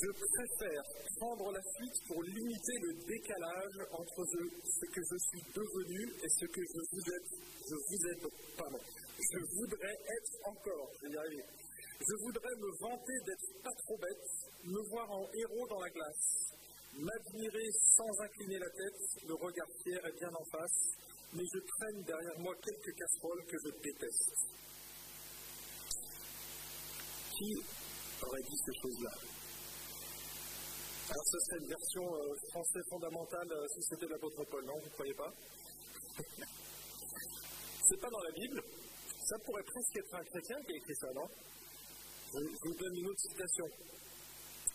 Je préfère prendre la fuite pour limiter le décalage entre ce que je suis devenu et ce que je vous êtes. Je vous. Je voudrais être encore, je. Je voudrais me vanter d'être pas trop bête, me voir en héros dans la glace, m'admirer sans incliner la tête, le regard fier et bien en face, mais je traîne derrière moi quelques casseroles que je déteste. Qui aurait dit ces choses-là? Alors, ce serait une version euh, française fondamentale euh, si c'était l'apôtre Paul, non Vous ne croyez pas? C'est pas dans la Bible. Ça pourrait presque être un chrétien qui a écrit ça, non? Je, je vous donne une autre citation.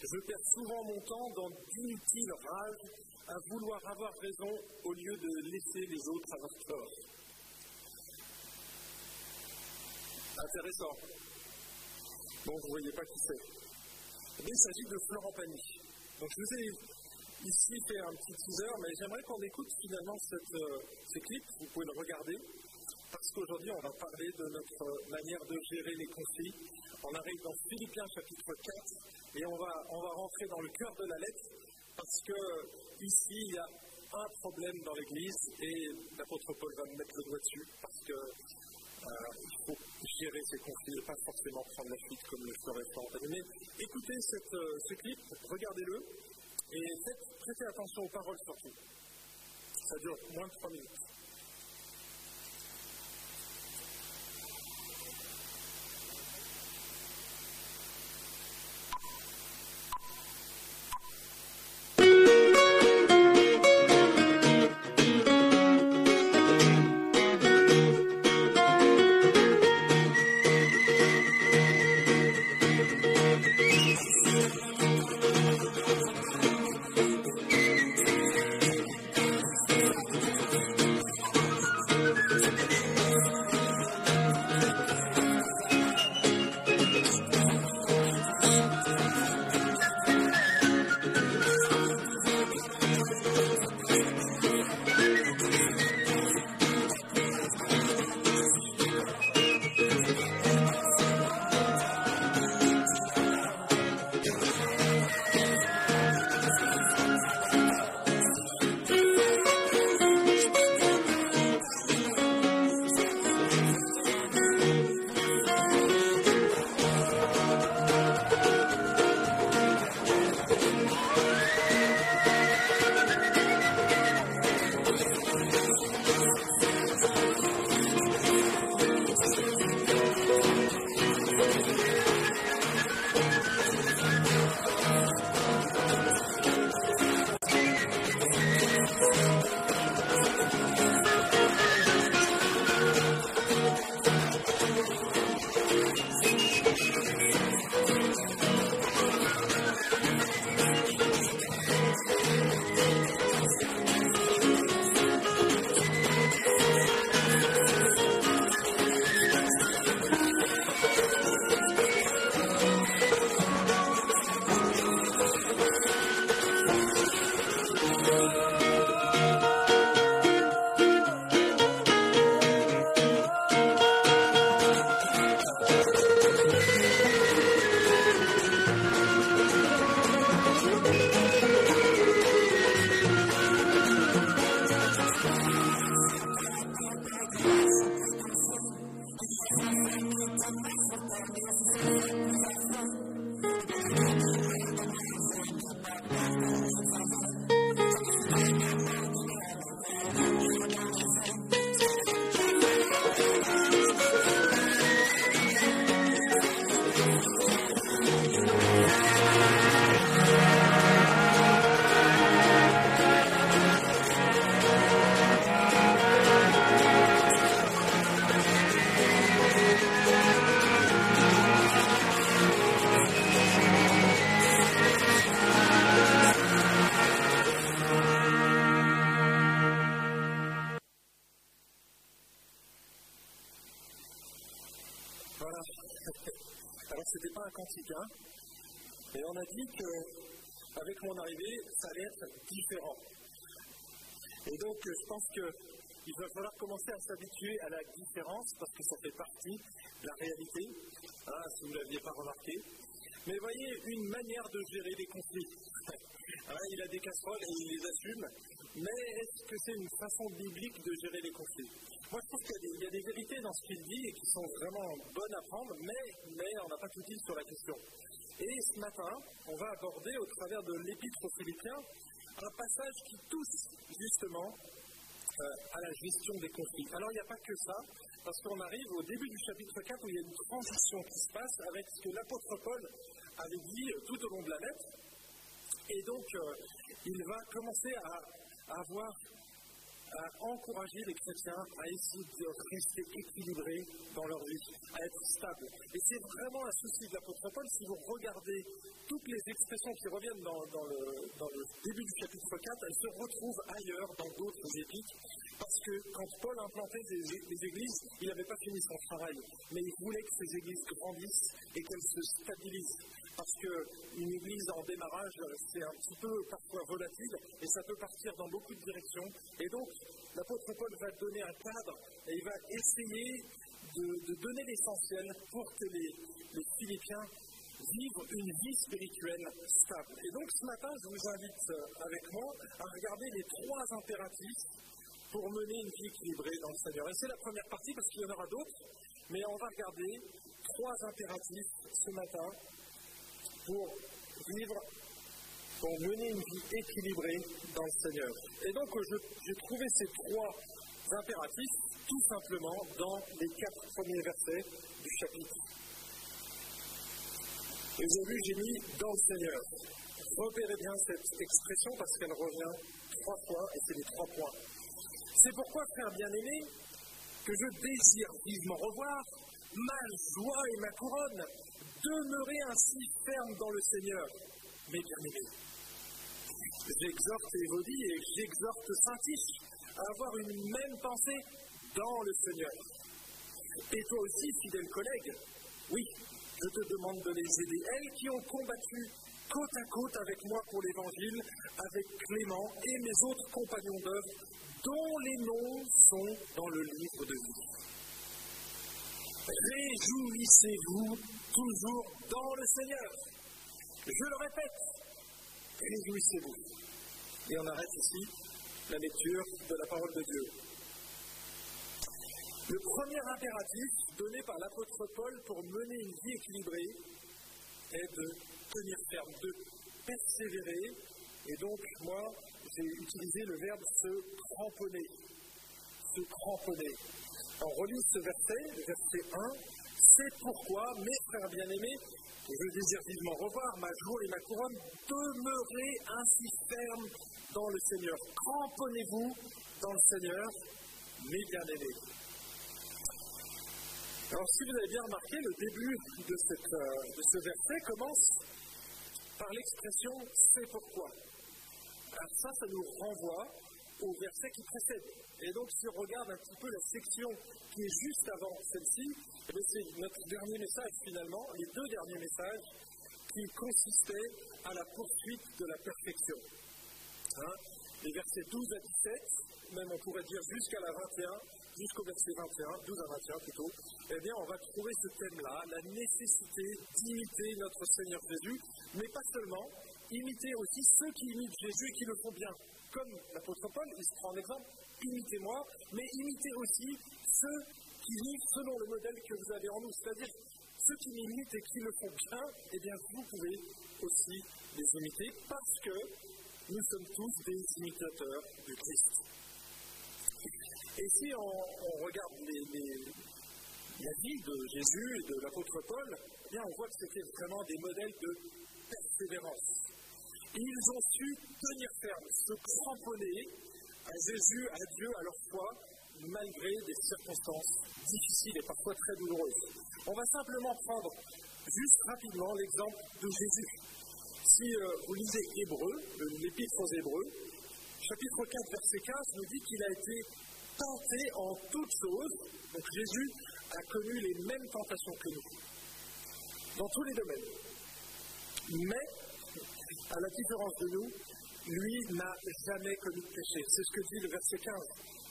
Je perds souvent mon temps dans d'inutiles rages à vouloir avoir raison au lieu de laisser les autres avoir tort. Intéressant. Bon, vous ne voyez pas qui c'est. Mais il s'agit de Florent Pagny. Donc je vous ai ici fait un petit teaser, mais j'aimerais qu'on écoute finalement cette, euh, ce clip. Vous pouvez le regarder. Parce qu'aujourd'hui, on va parler de notre manière de gérer les conflits. On arrive dans Philippiens chapitre 4 et on va, on va rentrer dans le cœur de la lettre parce que ici, il y a un problème dans l'Église et l'apôtre Paul va me mettre le doigt dessus parce que euh, il faut gérer ces conflits et pas forcément prendre la fuite comme le ferait Florent écoutez euh, ce clip, regardez-le et faites, prêtez attention aux paroles surtout. Ça dure moins de trois minutes. Qu'avec mon arrivée, ça allait être différent. Et donc, je pense qu'il va falloir commencer à s'habituer à la différence parce que ça fait partie de la réalité, hein, si vous ne l'aviez pas remarqué. Mais voyez, une manière de gérer les conflits. il a des casseroles et il les assume. Mais est-ce que c'est une façon biblique de gérer les conflits? Moi, je trouve qu'il y, a des vérités dans ce qu'il dit et qui sont vraiment bonnes à prendre, mais, on n'a pas tout dit sur la question. Et ce matin, on va aborder au travers de l'Épître aux Philippiens un passage qui touche justement euh, à la gestion des conflits. Alors il n'y a pas que ça, parce qu'on arrive au début du chapitre 4 où il y a une transition qui se passe avec ce que l'apôtre Paul avait dit tout au long de la lettre. Et donc, euh, il va commencer à, avoir à encourager les chrétiens à essayer de rester équilibrés dans leur vie, à être stables. Et c'est vraiment un souci de l'apôtre Paul. Si vous regardez toutes les expressions qui reviennent dans, le, début du chapitre 4, elles se retrouvent ailleurs dans d'autres épiques. Parce que quand Paul implantait les, églises, il n'avait pas fini son travail. Mais il voulait que ces églises grandissent et qu'elles se stabilisent. Parce qu'une église en démarrage, c'est un petit peu parfois volatile et ça peut partir dans beaucoup de directions. Et donc, l'apôtre Paul va donner un cadre et il va essayer de, donner l'essentiel pour que les, Philippiens vivent une vie spirituelle stable. Et donc ce matin, je vous invite euh, avec moi à regarder les trois impératifs pour mener une vie équilibrée dans le Seigneur. Et c'est la première partie parce qu'il y en aura d'autres, mais on va regarder trois impératifs ce matin pour vivre, pour mener une vie équilibrée dans le Seigneur. Et donc, j'ai trouvé ces trois impératifs tout simplement dans les quatre premiers versets du chapitre. Et vu, j'ai mis dans le Seigneur. Repérez bien cette expression parce qu'elle revient trois fois et c'est les trois points. C'est pourquoi, frère bien-aimé, que je désire vivement revoir ma joie et ma couronne, Demeurez ainsi ferme dans le Seigneur, mes bien-aimés. J'exhorte Évodie et j'exhorte Saint-Tiche à avoir une même pensée dans le Seigneur. Et toi aussi, fidèle collègue, oui, je te demande de les aider, elles qui ont combattu côte à côte avec moi pour l'Évangile, avec Clément et mes autres compagnons d'œuvre, dont les noms sont dans le livre de vie. Réjouissez-vous toujours dans le Seigneur. Je le répète, réjouissez-vous. Et on arrête ici la lecture de la parole de Dieu. Le premier impératif donné par l'apôtre Paul pour mener une vie équilibrée est de tenir ferme, de persévérer. Et donc, moi, j'ai utilisé le verbe se cramponner. Se cramponner. On relit ce verset, le verset 1. C'est pourquoi, mes frères bien-aimés, je désire vivement revoir ma joie et ma couronne, demeurez ainsi fermes dans le Seigneur. Cramponnez-vous dans le Seigneur, mes bien-aimés. Alors, si vous avez bien remarqué, le début de, euh, de ce verset commence par l'expression c'est pourquoi. Alors, ça, ça nous renvoie au verset qui précède. Et donc, si on regarde un petit peu la section qui est juste avant celle-ci, eh c'est notre dernier message finalement, les deux derniers messages qui consistaient à la poursuite de la perfection. Hein? les versets 12 à 17, même on pourrait dire jusqu'à la 21, jusqu'au verset 21, 12 à 21 plutôt, eh bien on va trouver ce thème-là, la nécessité d'imiter notre Seigneur Jésus, mais pas seulement, imiter aussi ceux qui imitent Jésus et qui le font bien comme l'apôtre Paul, il se prend en exemple, imitez-moi, mais imitez aussi ceux qui vivent selon le modèle que vous avez en nous. C'est-à-dire, ceux qui m'imitent et qui le font bien, eh bien, vous pouvez aussi les imiter parce que nous sommes tous des imitateurs du Christ. Et si on, regarde la vie de Jésus et de l'apôtre Paul, eh bien, on voit que c'était vraiment des modèles de persévérance ils ont su tenir ferme, se cramponner à Jésus, à Dieu, à leur foi, malgré des circonstances difficiles et parfois très douloureuses. On va simplement prendre juste rapidement l'exemple de Jésus. Si euh, vous lisez Hébreu, l'épître aux Hébreux, chapitre 4, verset 15 nous dit qu'il a été tenté en toutes choses. Donc Jésus a connu les mêmes tentations que nous, dans tous les domaines. Mais à la différence de nous, lui n'a jamais commis de péché. C'est ce que dit le verset 15.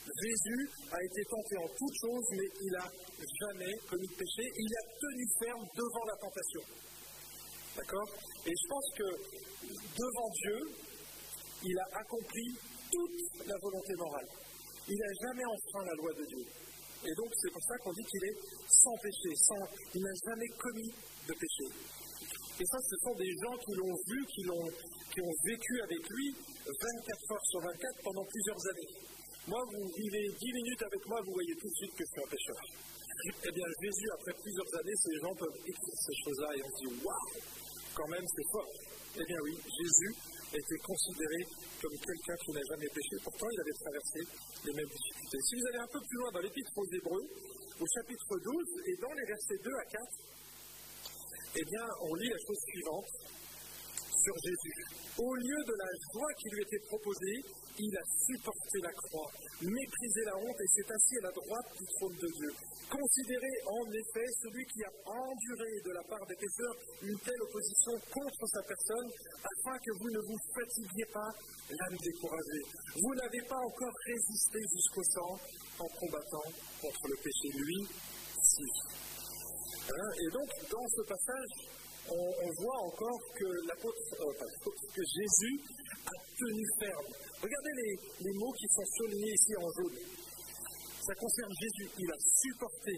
Jésus a été tenté en toutes choses, mais il n'a jamais commis de péché. Il a tenu ferme devant la tentation. D'accord? Et je pense que devant Dieu, il a accompli toute la volonté morale. Il n'a jamais enfreint la loi de Dieu. Et donc, c'est pour ça qu'on dit qu'il est sans péché, sans, il n'a jamais commis de péché. Et ça, ce sont des gens qui l'ont vu, qui, l'ont, qui ont vécu avec lui 24 heures sur 24 pendant plusieurs années. Moi, vous vivez 10 minutes avec moi, vous voyez tout de suite que je suis un pécheur. Eh bien, Jésus, après plusieurs années, ces gens peuvent écrire ces choses-là et on se dit Waouh, quand même, c'est fort. Eh bien, oui, Jésus était considéré comme quelqu'un qui n'a jamais péché. Pourtant, il avait traversé les mêmes difficultés. Si vous allez un peu plus loin dans l'Épître aux Hébreux, au chapitre 12 et dans les versets 2 à 4, eh bien, on lit la chose suivante sur Jésus. Au lieu de la joie qui lui était proposée, il a supporté la croix, méprisé la honte et s'est assis à la droite du trône de Dieu. Considérez en effet celui qui a enduré de la part des pécheurs une telle opposition contre sa personne, afin que vous ne vous fatiguiez pas l'âme découragée. Vous n'avez pas encore résisté jusqu'au sang en combattant contre le péché, lui, si. Hein, et donc, dans ce passage, on, voit encore euh, que Jésus a tenu ferme. Regardez les, mots qui sont soulignés ici en jaune. Ça concerne Jésus. Il a supporté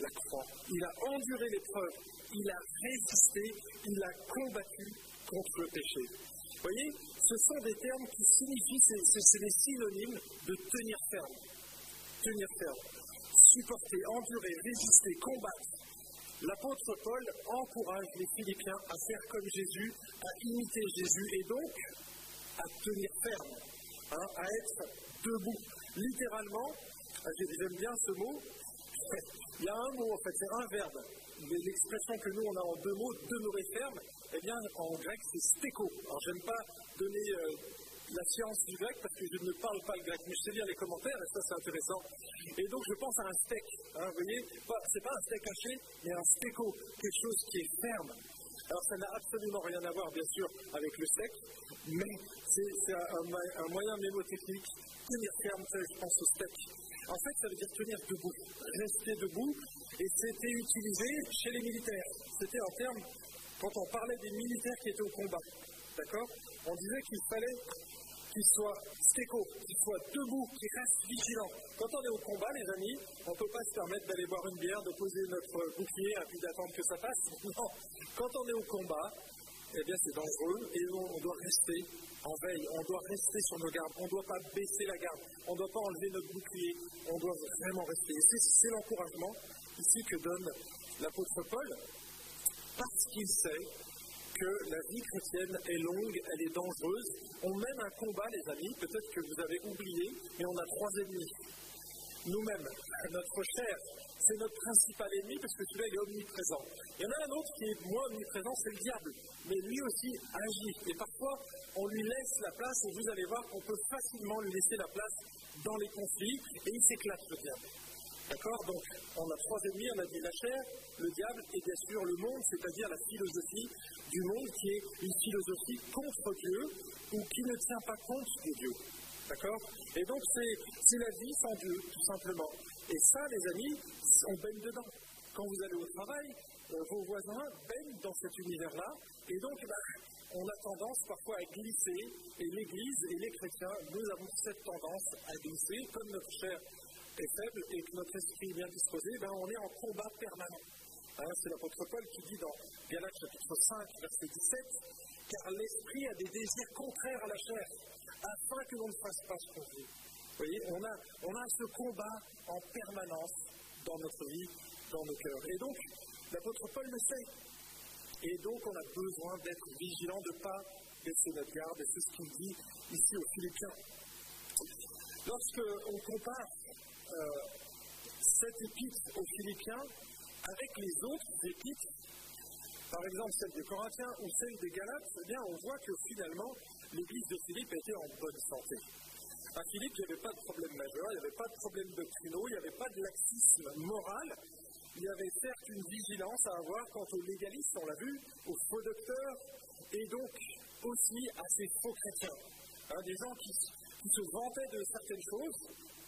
la croix. Il a enduré l'épreuve. Il a résisté. Il a combattu contre le péché. Vous voyez, ce sont des termes qui signifient, c'est des synonymes de tenir ferme. Tenir ferme. Supporter, endurer, résister, combattre. L'apôtre Paul encourage les Philippiens à faire comme Jésus, à imiter Jésus et donc à tenir ferme, hein, à être debout. Littéralement, ah, j'aime bien ce mot, il y a un mot en fait, c'est un verbe. L'expression que nous on a en deux mots, demeurer ferme, eh bien en grec c'est stéco. Alors j'aime pas donner euh, la science du grec parce que je ne parle pas le grec, mais je sais lire les commentaires et ça c'est intéressant. Et donc je pense à un steak, hein, vous voyez, c'est pas un steak haché, mais un steako, quelque chose qui est ferme. Alors ça n'a absolument rien à voir bien sûr avec le steak, mais c'est un, moyen mémotechnique, tenir ferme, je pense au steak. En fait, ça veut dire tenir debout, rester debout, et c'était utilisé chez les militaires. C'était en termes, quand on parlait des militaires qui étaient au combat, d'accord On disait qu'il fallait qu'il soit stéco, qu'il soit debout, qu'il reste vigilant. Quand on est au combat, les amis, on ne peut pas se permettre d'aller boire une bière, de poser notre bouclier et puis d'attendre que ça passe. Non. Quand on est au combat, eh bien c'est dangereux et on, doit rester en veille, on doit rester sur nos gardes, on ne doit pas baisser la garde, on ne doit pas enlever notre bouclier, on doit vraiment rester. Et c'est l'encouragement ici que donne l'apôtre Paul, parce qu'il sait que la vie chrétienne est longue, elle est dangereuse. On mène un combat, les amis, peut-être que vous avez oublié, mais on a trois ennemis. Nous-mêmes, notre chair, c'est notre principal ennemi parce que celui-là est omniprésent. Il y en a un autre qui est moins omniprésent, c'est le diable. Mais lui aussi agit. Et parfois, on lui laisse la place et vous allez voir qu'on peut facilement lui laisser la place dans les conflits et il s'éclate le diable. D'accord Donc, on a trois ennemis, on a dit la chair, le diable et bien sûr le monde, c'est-à-dire la philosophie du monde qui est une philosophie contre Dieu ou qui ne tient pas compte de Dieu. D'accord Et donc, c'est la vie sans Dieu, tout simplement. Et ça, les amis, on baigne dedans. Quand vous allez au travail, euh, vos voisins baignent dans cet univers-là. Et donc, bah, on a tendance parfois à glisser. Et l'Église et les chrétiens, nous avons cette tendance à glisser, comme notre chair est faible et que notre esprit est bien disposé, ben on est en combat permanent. Hein, c'est l'apôtre Paul qui dit dans Galates chapitre 5, verset 17, car l'esprit a des désirs contraires à la chair, afin que l'on ne fasse pas ce qu'on veut. Vous voyez, on a, on a ce combat en permanence dans notre vie, dans nos cœurs. Et donc, l'apôtre Paul le sait. Et donc, on a besoin d'être vigilant, de ne pas baisser notre garde. Et c'est ce qu'il dit ici aux Philippiens. Lorsque on compare euh, cette épître aux Philippiens avec les autres épîtres, par exemple celle des Corinthiens ou celle des Galates, eh bien, on voit que finalement, l'église de Philippe était en bonne santé. À Philippe, il n'y avait pas de problème majeur, il n'y avait pas de problème doctrinaux, il n'y avait pas de laxisme moral. Il y avait certes une vigilance à avoir quant aux légalistes, on l'a vu, aux faux docteurs, et donc aussi à ces faux chrétiens. Hein, des gens qui, qui se vantaient de certaines choses,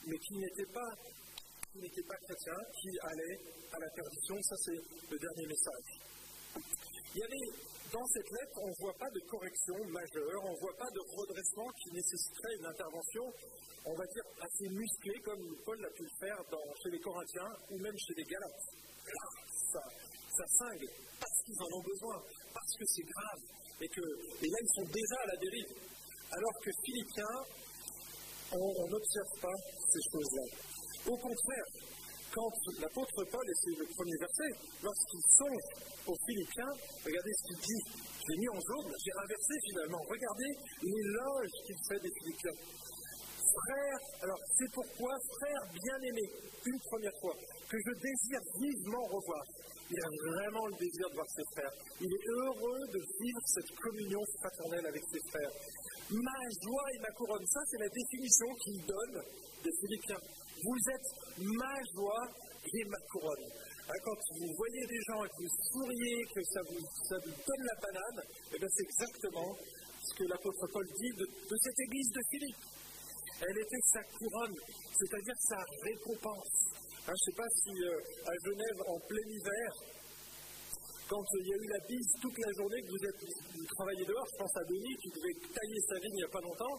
mais qui n'étaient pas, pas chrétiens, qui allaient à la perdition. Ça, c'est le dernier message. Il y avait dans cette lettre, on ne voit pas de correction majeure, on ne voit pas de redressement qui nécessiterait une intervention, on va dire, assez musclée, comme Paul l'a pu le faire chez les Corinthiens ou même chez les Galates. Ça, ça cingle, parce qu'ils en ont besoin, parce que c'est grave, et, que, et là, ils sont déjà à la dérive. Alors que Philippiens, on n'observe pas ces choses-là. Au contraire, quand l'apôtre Paul, et c'est le premier verset, lorsqu'il songe aux Philippiens, regardez ce qu'il dit. J'ai mis en jaune, j'ai inversé finalement. Regardez l'éloge qu'il fait des Philippiens. Frère, alors c'est pourquoi, frère bien-aimé, une première fois, que je désire vivement revoir. Il a vraiment le désir de voir ses frères. Il est heureux de vivre cette communion fraternelle avec ses frères. Ma joie et ma couronne, ça c'est la définition qu'il donne des Philippiens. Vous êtes ma joie et ma couronne. Hein, quand vous voyez des gens et que vous souriez, que ça vous, donne la banane, eh c'est exactement ce que l'apôtre Paul dit de, cette église de Philippe. Elle était sa couronne, c'est-à-dire sa récompense. Hein, je ne sais pas si euh, à Genève, en plein hiver, quand il y a eu la bise toute la journée que vous, êtes, travaillez dehors, je pense à Denis qui devait tailler sa vigne il n'y a pas longtemps,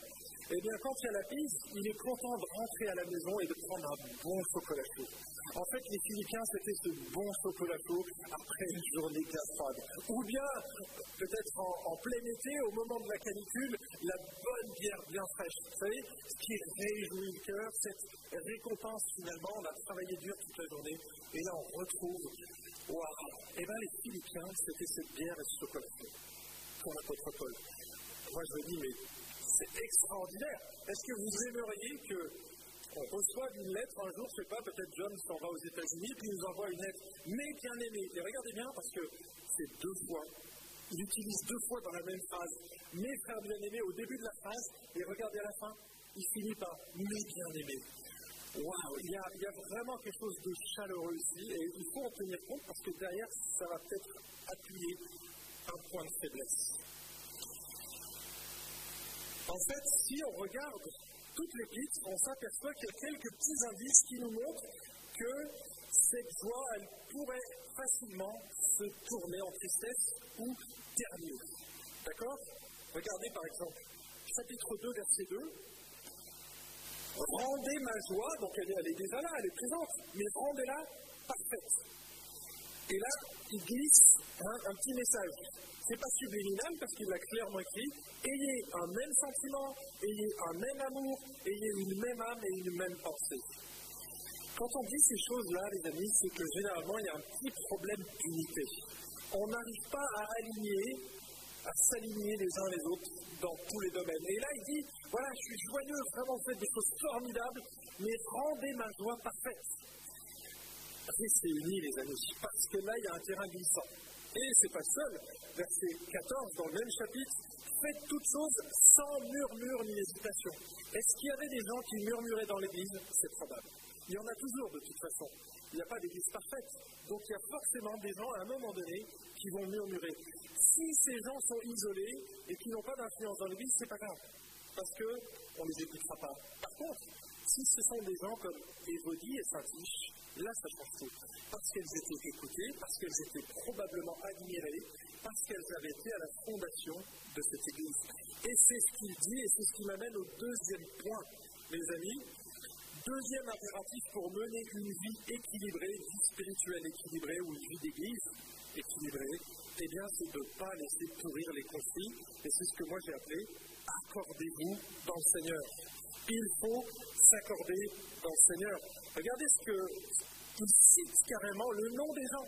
eh bien, quand il y a la piste, il est content de rentrer à la maison et de prendre un bon chocolat chaud. En fait, les Philippiens, c'était ce bon chocolat chaud après une journée bien froide. Ou bien, peut-être en, plein été, au moment de la canicule, la bonne bière bien fraîche. Vous savez, ce qui réjouit le cœur, cette récompense finalement, on a travaillé dur toute la journée, et là on retrouve, waouh, eh bien les Philippiens, c'était cette bière et ce chocolat chaud pour l'apôtre Paul. Moi je me dis, mais c'est extraordinaire. Est-ce que vous aimeriez que on reçoive une lettre un jour, je ne sais pas, peut-être John s'en va aux États-Unis, puis nous envoie une lettre, mais bien aimée. Et regardez bien, parce que c'est deux fois. Il utilise deux fois dans la même phrase. Mes frères bien-aimés au début de la phrase, et regardez à la fin, il finit par mes bien-aimés. Waouh, il, il, y a vraiment quelque chose de chaleureux ici, et il faut en tenir compte parce que derrière, ça va peut-être appuyer un point de faiblesse. En fait, si on regarde toute l'épître, on s'aperçoit qu'il y a quelques petits indices qui nous montrent que cette joie, elle pourrait facilement se tourner en tristesse ou terminer. D'accord? Regardez par exemple, chapitre 2, verset 2. Rendez ma joie, donc elle est, déjà là, elle est présente, mais rendez-la parfaite. Et là, il glisse un petit message n'est pas subliminal parce qu'il a clairement écrit ayez un même sentiment, ayez un même amour, ayez une même âme et une même pensée. Quand on dit ces choses-là, les amis, c'est que généralement il y a un petit problème d'unité. On n'arrive pas à aligner, à s'aligner les uns les autres dans tous les domaines. Et là, il dit voilà, je suis joyeux, vraiment, vous faites des choses formidables, mais rendez ma joie parfaite. Restez unis, les amis, parce que là, il y a un terrain glissant. Et c'est pas seul, verset 14 dans le même chapitre, faites toutes choses sans murmure ni hésitation. Est-ce qu'il y avait des gens qui murmuraient dans l'Église? C'est probable. Il y en a toujours de toute façon. Il n'y a pas d'Église parfaite. Donc il y a forcément des gens à un moment donné qui vont murmurer. Si ces gens sont isolés et qui n'ont pas d'influence dans l'Église, c'est pas grave. Parce qu'on ne les écoutera pas. Par contre, si ce sont des gens comme Évodie et Saint-Tiche, là ça change tout. Parce qu'elles étaient écoutées, parce qu'elles étaient probablement admirées, parce qu'elles avaient été à la fondation de cette Église. Et c'est ce qu'il dit, et c'est ce qui m'amène au deuxième point, mes amis. Deuxième impératif pour mener une vie équilibrée, vie spirituelle équilibrée ou une vie d'église équilibrée, eh bien, c'est de ne pas laisser pourrir les conflits, et c'est ce que moi j'ai appelé accordez-vous dans le Seigneur. Il faut s'accorder dans le Seigneur. Regardez ce que il cite carrément le nom des gens.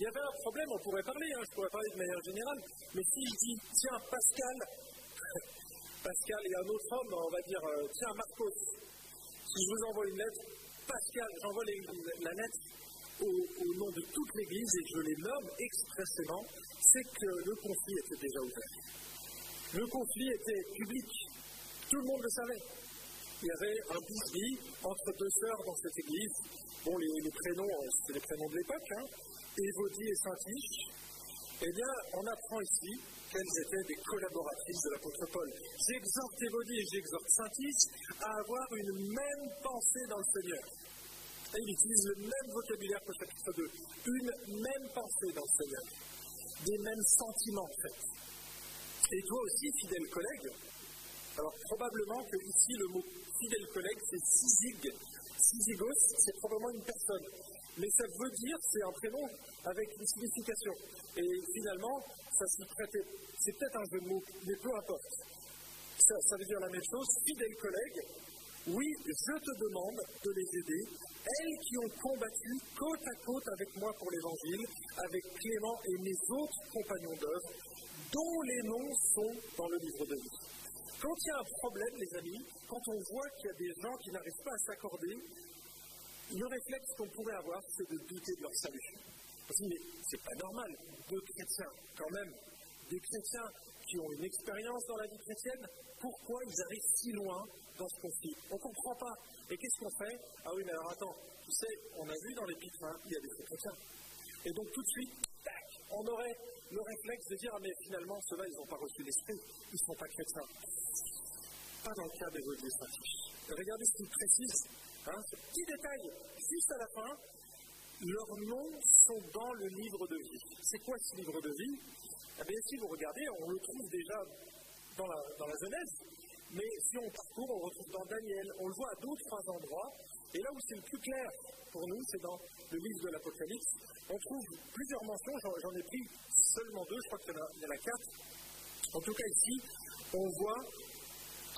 Il y avait un problème, on pourrait parler, hein, je pourrais parler de manière générale, mais si je dis, tiens, Pascal, Pascal et un autre homme, on va dire, euh, tiens, Marcos, si je vous envoie une lettre, Pascal, j'envoie la lettre au, nom de toute l'Église et je les nomme expressément, c'est que le conflit était déjà ouvert. Le conflit était public, tout le monde le savait. Il y avait un bisbee entre deux sœurs dans cette église. Bon, les, prénoms, euh, c'est les prénoms de l'époque, hein. Évodie et Saint-Tiche, eh bien, on apprend ici qu'elles étaient des collaboratrices de l'apôtre Paul. J'exhorte Évodie et j'exhorte Saint-Tiche à avoir une même pensée dans le Seigneur. Et il utilise le même vocabulaire que chapitre 2. Une même pensée dans le Seigneur. des mêmes sentiments en fait. Et toi aussi, fidèle collègue, alors probablement que ici le mot fidèle collègue c'est sizig. Sizigos, c'est probablement une personne. Mais ça veut dire, c'est un prénom avec une signification. Et finalement, ça s'y prêtait. C'est peut-être un jeu de mots, mais peu importe. Ça, veut dire la même chose. Fidèle collègue, oui, je te demande de les aider, elles qui ont combattu côte à côte avec moi pour l'Évangile, avec Clément et mes autres compagnons d'œuvre, dont les noms sont dans le livre de vie. Quand il y a un problème, les amis, quand on voit qu'il y a des gens qui n'arrivent pas à s'accorder, le réflexe qu'on pourrait avoir, c'est de douter de leur salut. mais c'est pas normal, deux chrétiens, quand même, des chrétiens qui ont une expérience dans la vie chrétienne, pourquoi ils arrivent si loin dans ce conflit? On ne comprend pas. Et qu'est-ce qu'on fait? Ah oui, mais alors attends, tu sais, on a vu dans l'épître, hein, il y a des chrétiens. Et donc tout de suite, tac, on aurait le réflexe de dire, ah mais finalement, ceux-là, ils n'ont pas reçu l'esprit, ils ne sont pas chrétiens. Pas dans le cas des saint Regardez ce qu'il précise, hein, ce petit détail, juste à la fin, leurs noms sont dans le livre de vie. C'est quoi ce livre de vie? Eh bien, si vous regardez, on le trouve déjà dans la, dans la Genèse, mais si on parcourt, on le retrouve dans Daniel, on le voit à d'autres endroits, et là où c'est le plus clair pour nous, c'est dans le livre de l'Apocalypse. On trouve plusieurs mentions, j'en ai pris seulement deux, je crois qu'il y, en a quatre. En tout cas, ici, on voit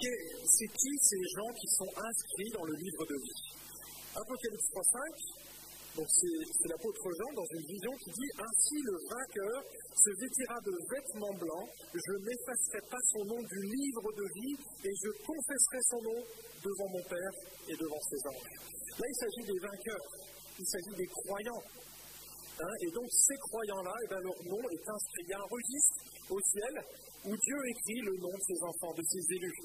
c'est qui ces gens qui sont inscrits dans le livre de vie. Apocalypse 3.5, donc c'est l'apôtre Jean dans une vision qui dit Ainsi le vainqueur se vêtira de vêtements blancs, je n'effacerai pas son nom du livre de vie et je confesserai son nom devant mon Père et devant ses anges. Là, il s'agit des vainqueurs, il s'agit des croyants. Hein, et donc, ces croyants-là, eh ben, leur nom est inscrit. Il y a un registre au ciel où Dieu écrit le nom de ses enfants, de ses élus.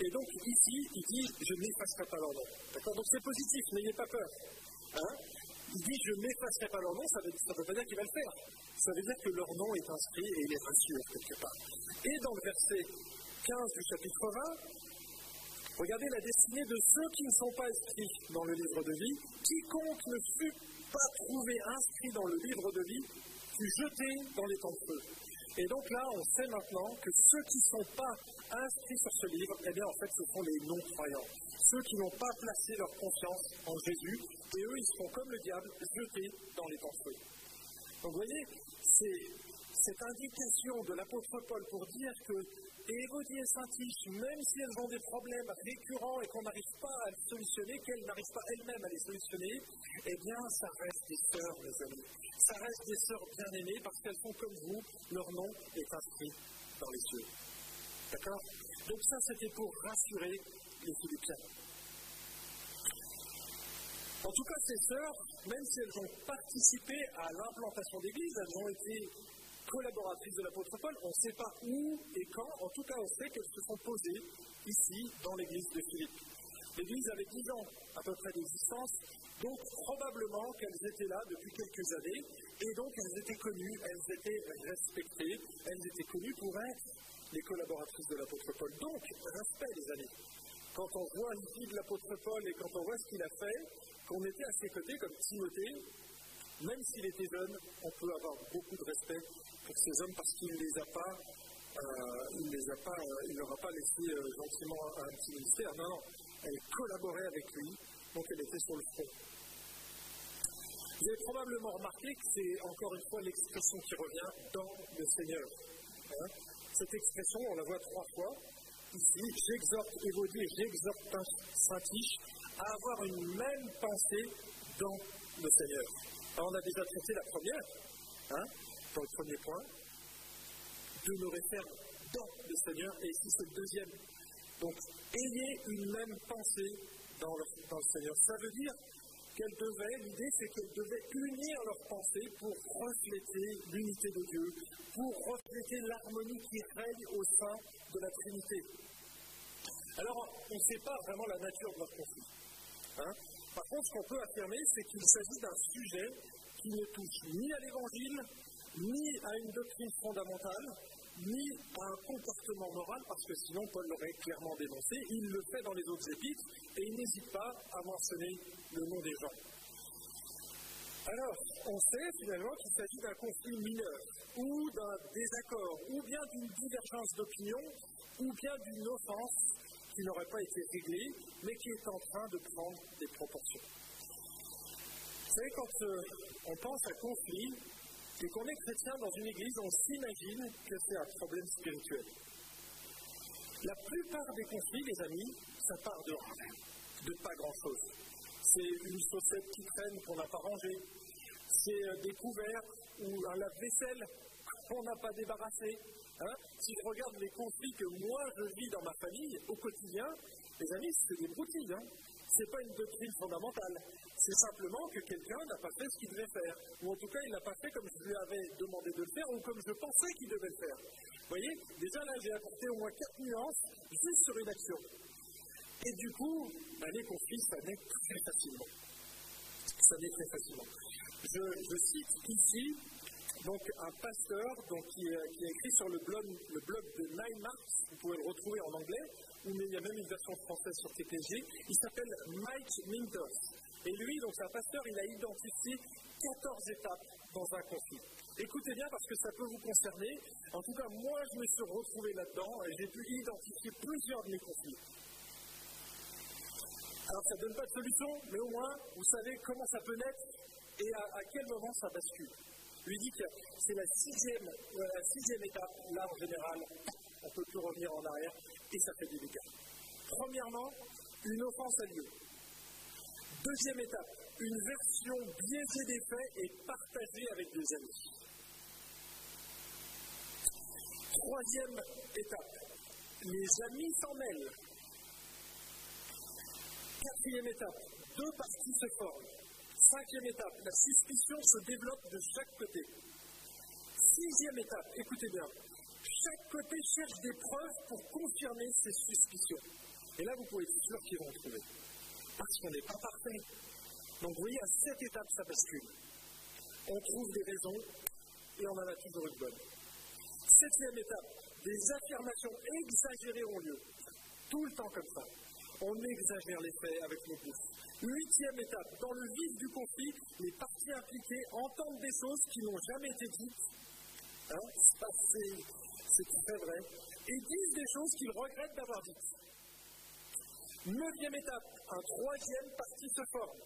Et donc, ici, il dit Je n'effacerai pas leur nom. D'accord? Donc, c'est positif, n'ayez pas peur. Hein il dit je n'effacerai pas leur nom, ça ne veut, pas dire qu'il va le faire. Ça veut dire que leur nom est inscrit et il est rassuré quelque part. Et dans le verset 15 du chapitre 20, regardez la destinée de ceux qui ne sont pas inscrits dans le livre de vie. Quiconque ne fut pas trouvé inscrit dans le livre de vie fut jeté dans les temps de feu. Et donc là, on sait maintenant que ceux qui ne sont pas inscrits sur ce livre, eh bien en fait, ce sont les non-croyants. Ceux qui n'ont pas placé leur confiance en Jésus, et eux, ils seront comme le diable, jetés dans les temps. Donc vous voyez, c'est cette indication de l'apôtre Paul pour dire que Et Saint-Tiche, même si elles ont des problèmes récurrents et qu'on n'arrive pas à les solutionner, qu'elles n'arrivent pas elles-mêmes à les solutionner, eh bien, ça reste des sœurs, mes amis. Ça reste des sœurs bien-aimées parce qu'elles sont comme vous, leur nom est inscrit dans les cieux. D'accord? Donc ça, c'était pour rassurer les Philippiens. En tout cas, ces sœurs, même si elles ont participé à l'implantation d'église, elles ont été collaboratrices de l'apôtre Paul, on ne sait pas où et quand, en tout cas on sait qu'elles se sont posées ici dans l'église de Philippe. L'église avait 10 ans à peu près d'existence, donc probablement qu'elles étaient là depuis quelques années, et donc elles étaient connues, elles étaient respectées, elles étaient connues pour être les collaboratrices de l'apôtre Paul. Donc, respect les amis. Quand on voit vie de l'apôtre Paul et quand on voit ce qu'il a fait, qu'on était à ses côtés comme Timothée, même s'il était jeune, on peut avoir beaucoup de respect pour ces hommes parce qu'il ne les a pas, euh, les a pas, euh, leur a pas laissé euh, gentiment un, petit ministère. Non, non, elle collaborait avec lui, donc elle était sur le front. Vous avez probablement remarqué que c'est encore une fois l'expression qui revient dans le Seigneur. Hein. Cette expression, on la voit trois fois. Ici, j'exhorte Évodie j'exhorte Saint-Tiche à avoir une même pensée dans le Seigneur. Alors, on a déjà traité la première, hein, dans le premier point, de nos ferme dans le Seigneur, et ici c'est le deuxième. Donc, ayez une même pensée dans le, Seigneur. Ça veut dire qu'elle devait, l'idée c'est qu'elle devait unir leurs pensées pour refléter l'unité de Dieu, pour refléter l'harmonie qui règne au sein de la Trinité. Alors, on ne sait pas vraiment la nature de leur conflit. Hein. Par contre, ce qu'on peut affirmer, c'est qu'il s'agit d'un sujet qui ne touche ni à l'Évangile, ni à une doctrine fondamentale, ni à un comportement moral, parce que sinon Paul l'aurait clairement dénoncé. Il le fait dans les autres épîtres et il n'hésite pas à mentionner le nom des gens. Alors, on sait finalement qu'il s'agit d'un conflit mineur, ou d'un désaccord, ou bien d'une divergence d'opinion, ou bien d'une offense qui n'aurait pas été réglée, mais qui est en train de prendre des proportions. Vous savez, quand euh, on pense à conflit et qu'on est chrétien dans une église, on s'imagine que c'est un problème spirituel. La plupart des conflits, les amis, ça part de rien, de pas grand-chose. C'est une chaussette qui traîne qu'on n'a pas rangée, c'est euh, des couverts ou un lave-vaisselle qu'on n'a pas débarrassé, Hein? si je regarde les conflits que moi je vis dans ma famille au quotidien, les amis, c'est des broutilles. Hein ce n'est pas une doctrine fondamentale. C'est simplement que quelqu'un n'a pas fait ce qu'il devait faire. Ou en tout cas, il n'a pas fait comme je lui avais demandé de le faire ou comme je pensais qu'il devait le faire. Vous voyez Déjà là, j'ai apporté au moins quatre nuances juste sur une action. Et du coup, bah, les conflits, ça naît très facilement. Ça naît très facilement. Je cite ici donc un pasteur donc, qui, a écrit sur le blog, de Nine Marks, vous pouvez le retrouver en anglais, ou il y a même une version française sur TPG, il s'appelle Mike Mintos. Et lui, donc c'est un pasteur, il a identifié 14 étapes dans un conflit. Écoutez bien parce que ça peut vous concerner. En tout cas, moi, je me suis retrouvé là-dedans et j'ai pu identifier plusieurs de mes conflits. Alors, ça ne donne pas de solution, mais au moins, vous savez comment ça peut naître et à quel moment ça bascule lui dit que c'est la sixième, euh, la sixième étape. Là, en général, on ne peut plus revenir en arrière et ça fait des dégâts. Premièrement, une offense a lieu. Deuxième étape, une version biaisée des faits est partagée avec des amis. Troisième étape, les amis s'en mêlent. Quatrième étape, deux parties se forment. Cinquième étape, la suspicion se développe de chaque côté. Sixième étape, écoutez bien, chaque côté cherche des preuves pour confirmer ses suspicions. Et là, vous pouvez être sûr qu'ils vont trouver. Parce qu'on n'est pas parfait. Donc, vous voyez, à cette étape, ça bascule. On trouve des raisons et on en a toujours une bonne. Septième étape, des affirmations exagérées ont lieu. Tout le temps comme ça. On exagère les faits avec nos bouches. Huitième étape, dans le vif du conflit, les parties impliquées entendent des choses qui n'ont jamais été dites. Hein, c'est très vrai. Et disent des choses qu'ils regrettent d'avoir dites. Neuvième étape, un troisième parti se forme.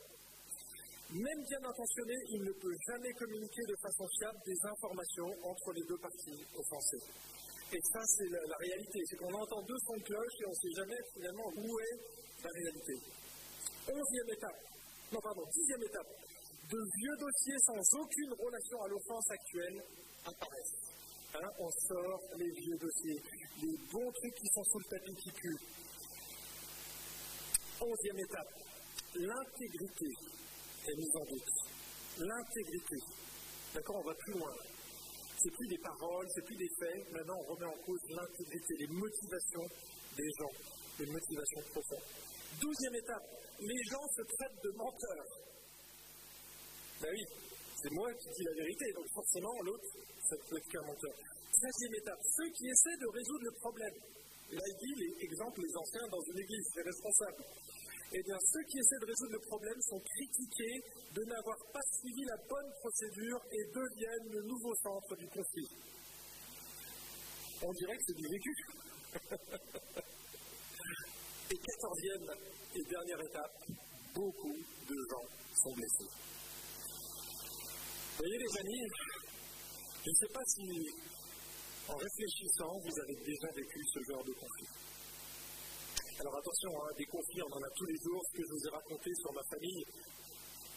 Même bien intentionné, il ne peut jamais communiquer de façon fiable des informations entre les deux parties offensées. Et ça, c'est la, la, réalité. C'est qu'on entend deux sons de cloche et on ne sait jamais finalement où est la réalité. Onzième étape, non pardon, dixième étape, de vieux dossiers sans aucune relation à l'offense actuelle apparaissent. Hein, on sort les vieux dossiers, les bons trucs qui sont sous le tapis qui puent. Onzième étape, l'intégrité est mise en doute. L'intégrité. D'accord, on va plus loin. C'est plus des paroles, c'est plus des faits. Maintenant, on remet en cause l'intégrité, les motivations des gens, les motivations profondes. Douzième étape, les gens se traitent de menteurs. Ben oui, c'est moi qui dis la vérité, donc forcément l'autre, ça peut être qu'un menteur. Treizième étape, ceux qui essaient de résoudre le problème. Là, il dit, les, exemple, les anciens dans une église, les responsables. Eh bien, ceux qui essaient de résoudre le problème sont critiqués de n'avoir pas suivi la bonne procédure et deviennent le nouveau centre du conflit. On dirait que c'est du vécu. et quatorzième, et dernière étape, beaucoup de gens sont blessés. Vous voyez les amis, je ne sais pas si en réfléchissant, vous avez déjà vécu ce genre de conflit. Alors attention, hein, des conflits, on en a tous les jours. Ce que je vous ai raconté sur ma famille,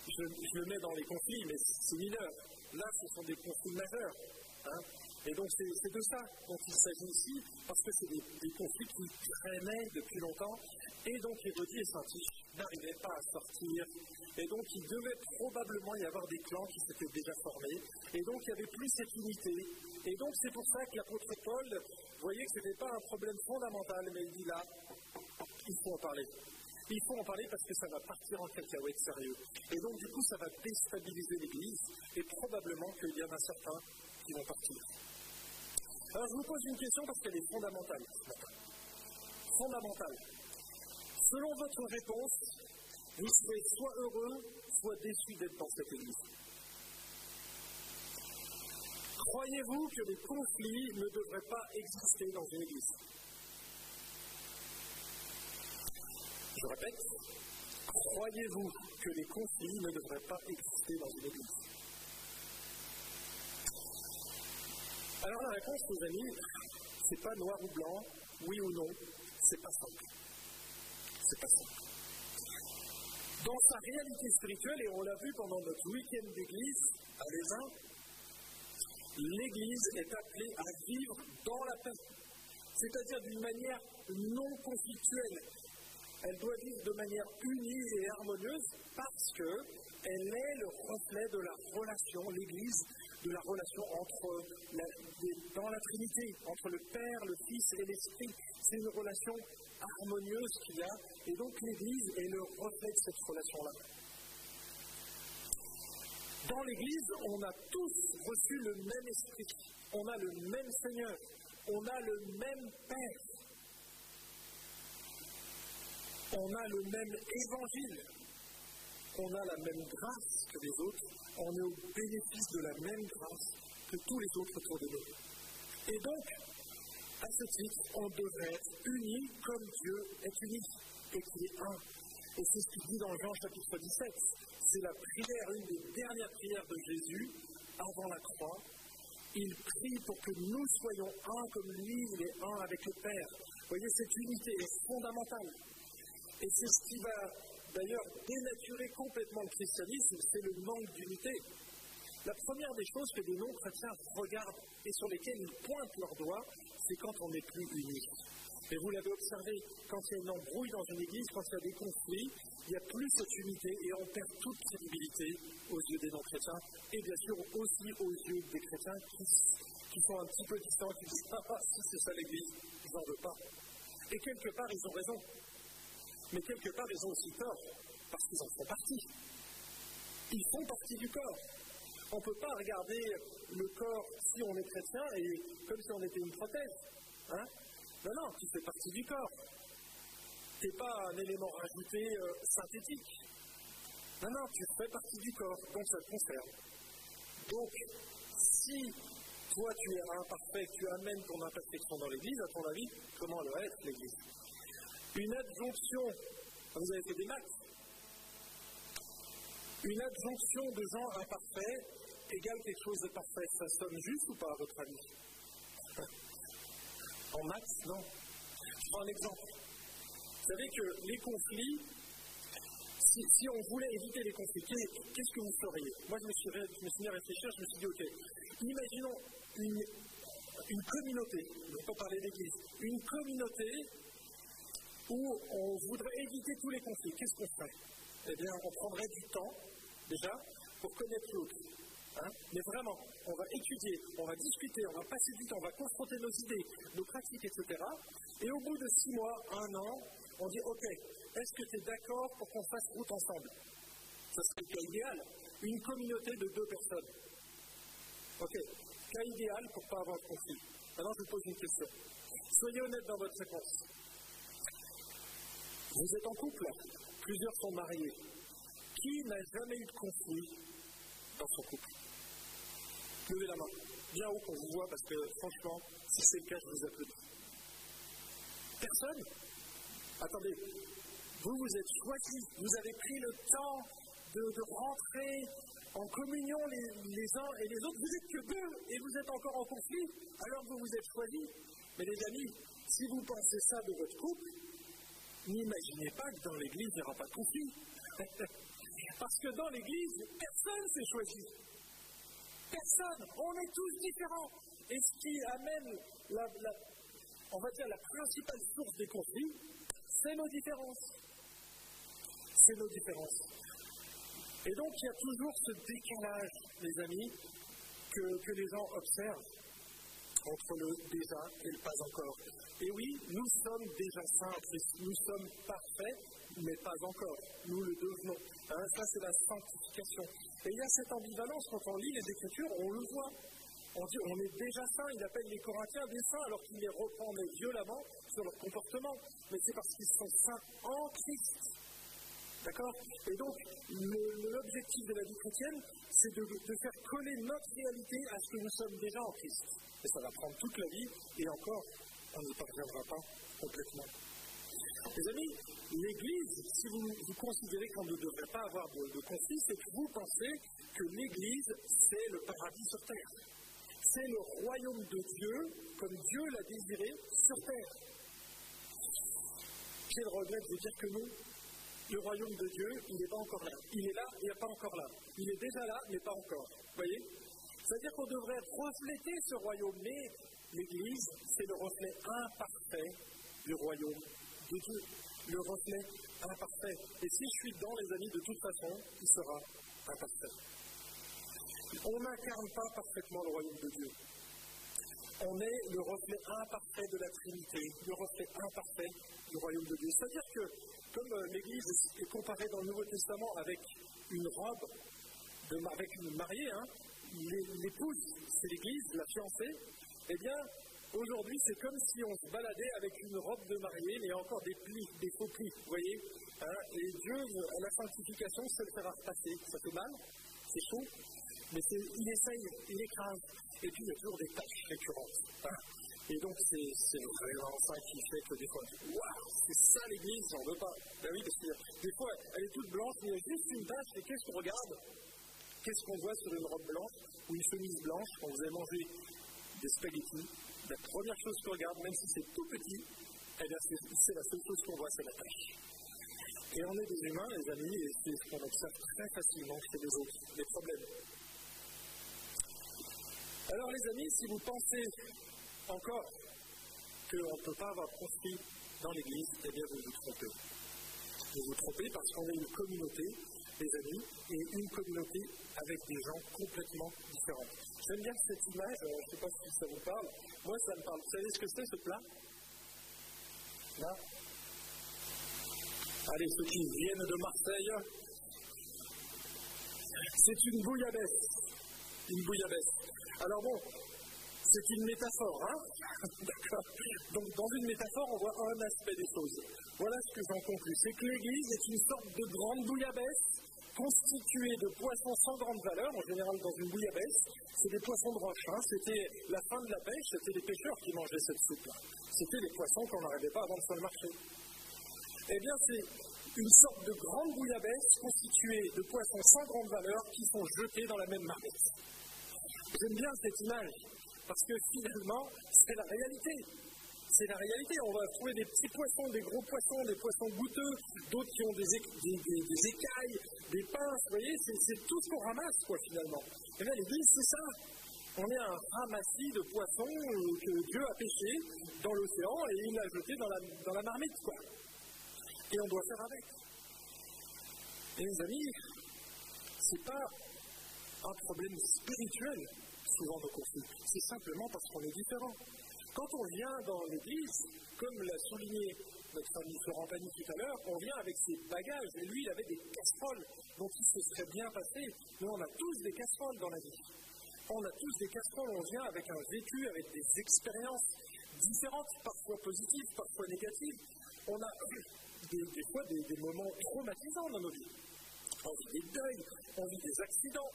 je, le mets dans les conflits, mais c'est mineur. Là, ce sont des conflits majeurs. Hein. Et donc, c'est de ça dont il s'agit ici, parce que c'est des, conflits qui traînaient depuis longtemps et donc Hérodier et Saint-Tiche n'arrivaient pas à sortir. Et donc il devait probablement y avoir des clans qui s'étaient déjà formés. Et donc il n'y avait plus cette unité. Et donc c'est pour ça que l'apôtre Paul voyait que ce n'était pas un problème fondamental, mais il dit là, il faut en parler. Il faut en parler parce que ça va partir en cacahuète sérieux. Et donc, du coup, ça va déstabiliser l'Église et probablement qu'il y en a certains qui vont partir. Alors, je vous pose une question parce qu'elle est fondamentale Fondamentale. Selon votre réponse, vous serez soit heureux, soit déçu d'être dans cette Église. Croyez-vous que les conflits ne devraient pas exister dans une Église? Je répète, croyez-vous que les conflits ne devraient pas exister dans une église? Alors la réponse, mes amis, c'est pas noir ou blanc, oui ou non, c'est pas simple. C'est pas simple. Dans sa réalité spirituelle, et on l'a vu pendant notre week-end d'église à Lézin, l'Église est appelée à vivre dans la paix, c'est-à-dire d'une manière non conflictuelle. Elle doit vivre de manière unie et harmonieuse parce qu'elle est le reflet de la relation, l'Église, de la relation entre dans la Trinité, entre le Père, le Fils et l'Esprit. C'est une relation harmonieuse qu'il y a, et donc l'Église est le reflet de cette relation-là. Dans l'Église, on a tous reçu le même esprit, on a le même Seigneur, on a le même Père, on a le même évangile, on a la même grâce que les autres, on est au bénéfice de la même grâce que tous les autres autour de nous. Et donc, à ce titre, on devrait être unis comme Dieu est uni et qui est un. Et c'est ce qu'il dit dans Jean chapitre 17 c'est la prière, une des dernières prières de Jésus avant la croix. Il prie pour que nous soyons un comme lui, il est un avec le Père. Vous voyez, cette unité est fondamentale. Et c'est ce qui va d'ailleurs dénaturer complètement le christianisme, c'est le manque d'unité. La première des choses que les non-chrétiens regardent et sur lesquelles ils pointent leurs doigts, c'est quand on n'est plus unis. Et vous l'avez observé, quand il y a une embrouille dans une église, quand il y a des conflits, il n'y a plus cette unité et on perd toute crédibilité aux yeux des non-chrétiens et bien sûr aussi aux yeux des chrétiens qui, sont un petit peu distants, qui disent Ah, si c'est ça l'église, je n'en veux pas. Et quelque part, ils ont raison. Mais quelque part, ils ont aussi tort, parce qu'ils en font partie. Ils font partie du corps. On ne peut pas regarder le corps si on est chrétien et comme si on était une prothèse. Hein non, non, tu fais partie du corps. Tu n'es pas un élément rajouté euh, synthétique. Non, non, tu fais partie du corps, donc ça te concerne. Donc, si toi tu es imparfait, tu amènes ton imperfection dans l'Église, à ton avis, comment elle va être l'Église? Une adjonction, vous avez fait des maths, une adjonction de gens imparfaits égale quelque chose de parfait. Ça sonne juste ou pas à votre avis? En maths, non. Je prends un exemple. Vous savez que les conflits, si, on voulait éviter les conflits, qu'est-ce que vous feriez? Moi, je me, suis, je me suis mis à réfléchir, je me suis dit, OK, imaginons une, une communauté, on ne va pas parler d'église, une communauté où on voudrait éviter tous les conflits. Qu'est-ce qu'on ferait? Eh bien, on prendrait du temps, déjà, pour connaître l'autre. Hein? Mais vraiment, on va étudier, on va discuter, on va passer du temps, on va confronter nos idées, nos pratiques, etc. Et au bout de six mois, un an, on dit OK, est-ce que tu es d'accord pour qu'on fasse route ensemble? Ça serait le cas idéal. Une communauté de deux personnes. OK, cas idéal pour ne pas avoir de conflit. Maintenant, je vous pose une question. Soyez honnête dans votre réponse. Vous êtes en couple, plusieurs sont mariés. Qui n'a jamais eu de conflit dans son couple? Levez la main. Bien haut qu'on vous voit parce que franchement, si c'est le cas, je vous applaudis. Personne? Attendez, vous vous êtes choisis, vous avez pris le temps de, rentrer en communion les, uns et les autres. Vous êtes que deux et vous êtes encore en conflit alors que vous vous êtes choisis. Mais les amis, si vous pensez ça de votre couple, n'imaginez pas que dans l'Église, il n'y aura pas de conflit. Parce que dans l'Église, personne ne s'est choisi. Personne. On est tous différents. Et ce qui amène, la, on va dire, la principale source des conflits, c'est nos différences. C'est nos différences. Et donc, il y a toujours ce décalage, les amis, que, que les gens observent entre le déjà et le pas encore. Et oui, nous sommes déjà saints, nous sommes parfaits, mais pas encore. Nous le devenons. Hein, ça, c'est la sanctification. Et il y a cette ambivalence quand on lit les Écritures, on le voit. On dit on est déjà saints, il appelle les Corinthiens des saints alors qu'il les reprendait violemment sur leur comportement. Mais c'est parce qu'ils sont saints en Christ. D'accord Et donc, l'objectif de la vie chrétienne, c'est de, faire coller notre réalité à ce que nous sommes déjà en Christ. Et ça va prendre toute la vie, et encore, on n'y parviendra pas complètement. Les amis, l'Église, si vous, considérez qu'on ne devrait pas avoir de, conflit, c'est que vous pensez que l'Église, c'est le paradis sur terre. C'est le royaume de Dieu, comme Dieu l'a désiré sur terre. J'ai le regret de vous dire que nous, le royaume de Dieu, il n'est pas encore là. Il est là, il n'est pas encore là. Il est déjà là, mais pas encore. Vous voyez? C'est-à-dire qu'on devrait refléter ce royaume, mais l'Église, c'est le reflet imparfait du royaume de Dieu. Le reflet imparfait. Et si je suis dans les amis, de toute façon, il sera imparfait. On n'incarne pas parfaitement le royaume de Dieu. On est le reflet imparfait de la Trinité, le reflet imparfait du royaume de Dieu. C'est-à-dire que comme euh, l'Église est comparée dans le Nouveau Testament avec une robe, avec une mariée, hein, l'épouse, c'est l'Église, la fiancée, eh bien, aujourd'hui, c'est comme si on se baladait avec une robe de mariée, mais encore des plis, des faux plis, vous voyez hein, Et Dieu, à la sanctification, se le fera repasser. Ça fait mal, c'est chaud, mais il essaye, il écrase. Et puis, il y a toujours des tâches récurrentes. Hein. Et donc, c'est vraiment ça qui fait que des fois, waouh, c'est ça l'église, j'en veux pas. Ben oui, parce que des fois, elle est toute blanche, mais il y a juste une tache, et qu'est-ce qu'on regarde? Qu'est-ce qu'on voit sur une robe blanche ou une chemise blanche quand vous avez mangé des spaghettis? La première chose qu'on regarde, même si c'est tout petit, eh c'est la seule chose qu'on voit, c'est la tache. Et on est des humains, les amis, et c'est ce qu'on observe très facilement chez les autres, les problèmes. Alors, les amis, si vous pensez encore qu'on ne peut pas avoir construit dans l'Église, eh bien vous vous trompez. Vous vous trompez parce qu'on est une communauté, des amis, et une communauté avec des gens complètement différents. J'aime bien cette image, euh, je ne sais pas si ça vous parle. Moi, ça me parle. Vous savez ce que c'est ce plat? Là Allez, ceux qui viennent de Marseille, c'est une bouillabaisse. Une bouillabaisse. Alors bon, c'est une métaphore, hein D'accord Donc, dans une métaphore, on voit un aspect des choses. Voilà ce que j'en conclus. C'est que l'Église est une sorte de grande bouillabaisse constituée de poissons sans grande valeur, en général dans une bouillabaisse. C'est des poissons de roche. Hein. C'était la fin de la pêche, c'était les pêcheurs qui mangeaient cette soupe-là. C'était les poissons qu'on n'arrivait pas à vendre sur le marché. Eh bien, c'est une sorte de grande bouillabaisse constituée de poissons sans grande valeur qui sont jetés dans la même marmite. J'aime bien cette image. Parce que finalement, c'est la réalité. C'est la réalité. On va trouver des petits poissons, des gros poissons, des poissons goûteux, d'autres qui ont des, écailles, des pinces. Vous voyez, c'est tout ce qu'on ramasse, quoi, finalement. Et bien, l'Église, c'est ça. On est un ramassis de poissons que Dieu a pêché dans l'océan et il l'a jeté dans la, marmite, quoi. Et on doit faire avec. Et les amis, c'est pas un problème spirituel souvent nos conflits. C'est simplement parce qu'on est différent. Quand on vient dans l'Église, comme l'a souligné notre ami Florent Pagny tout à l'heure, on vient avec ses bagages. Et lui, il avait des casseroles dont il se serait bien passé. Nous, on a tous des casseroles dans la vie. On a tous des casseroles, on vient avec un vécu, avec des expériences différentes, parfois positives, parfois négatives. On a des, fois des, des moments traumatisants dans nos vies on vit des deuils, on vit des accidents,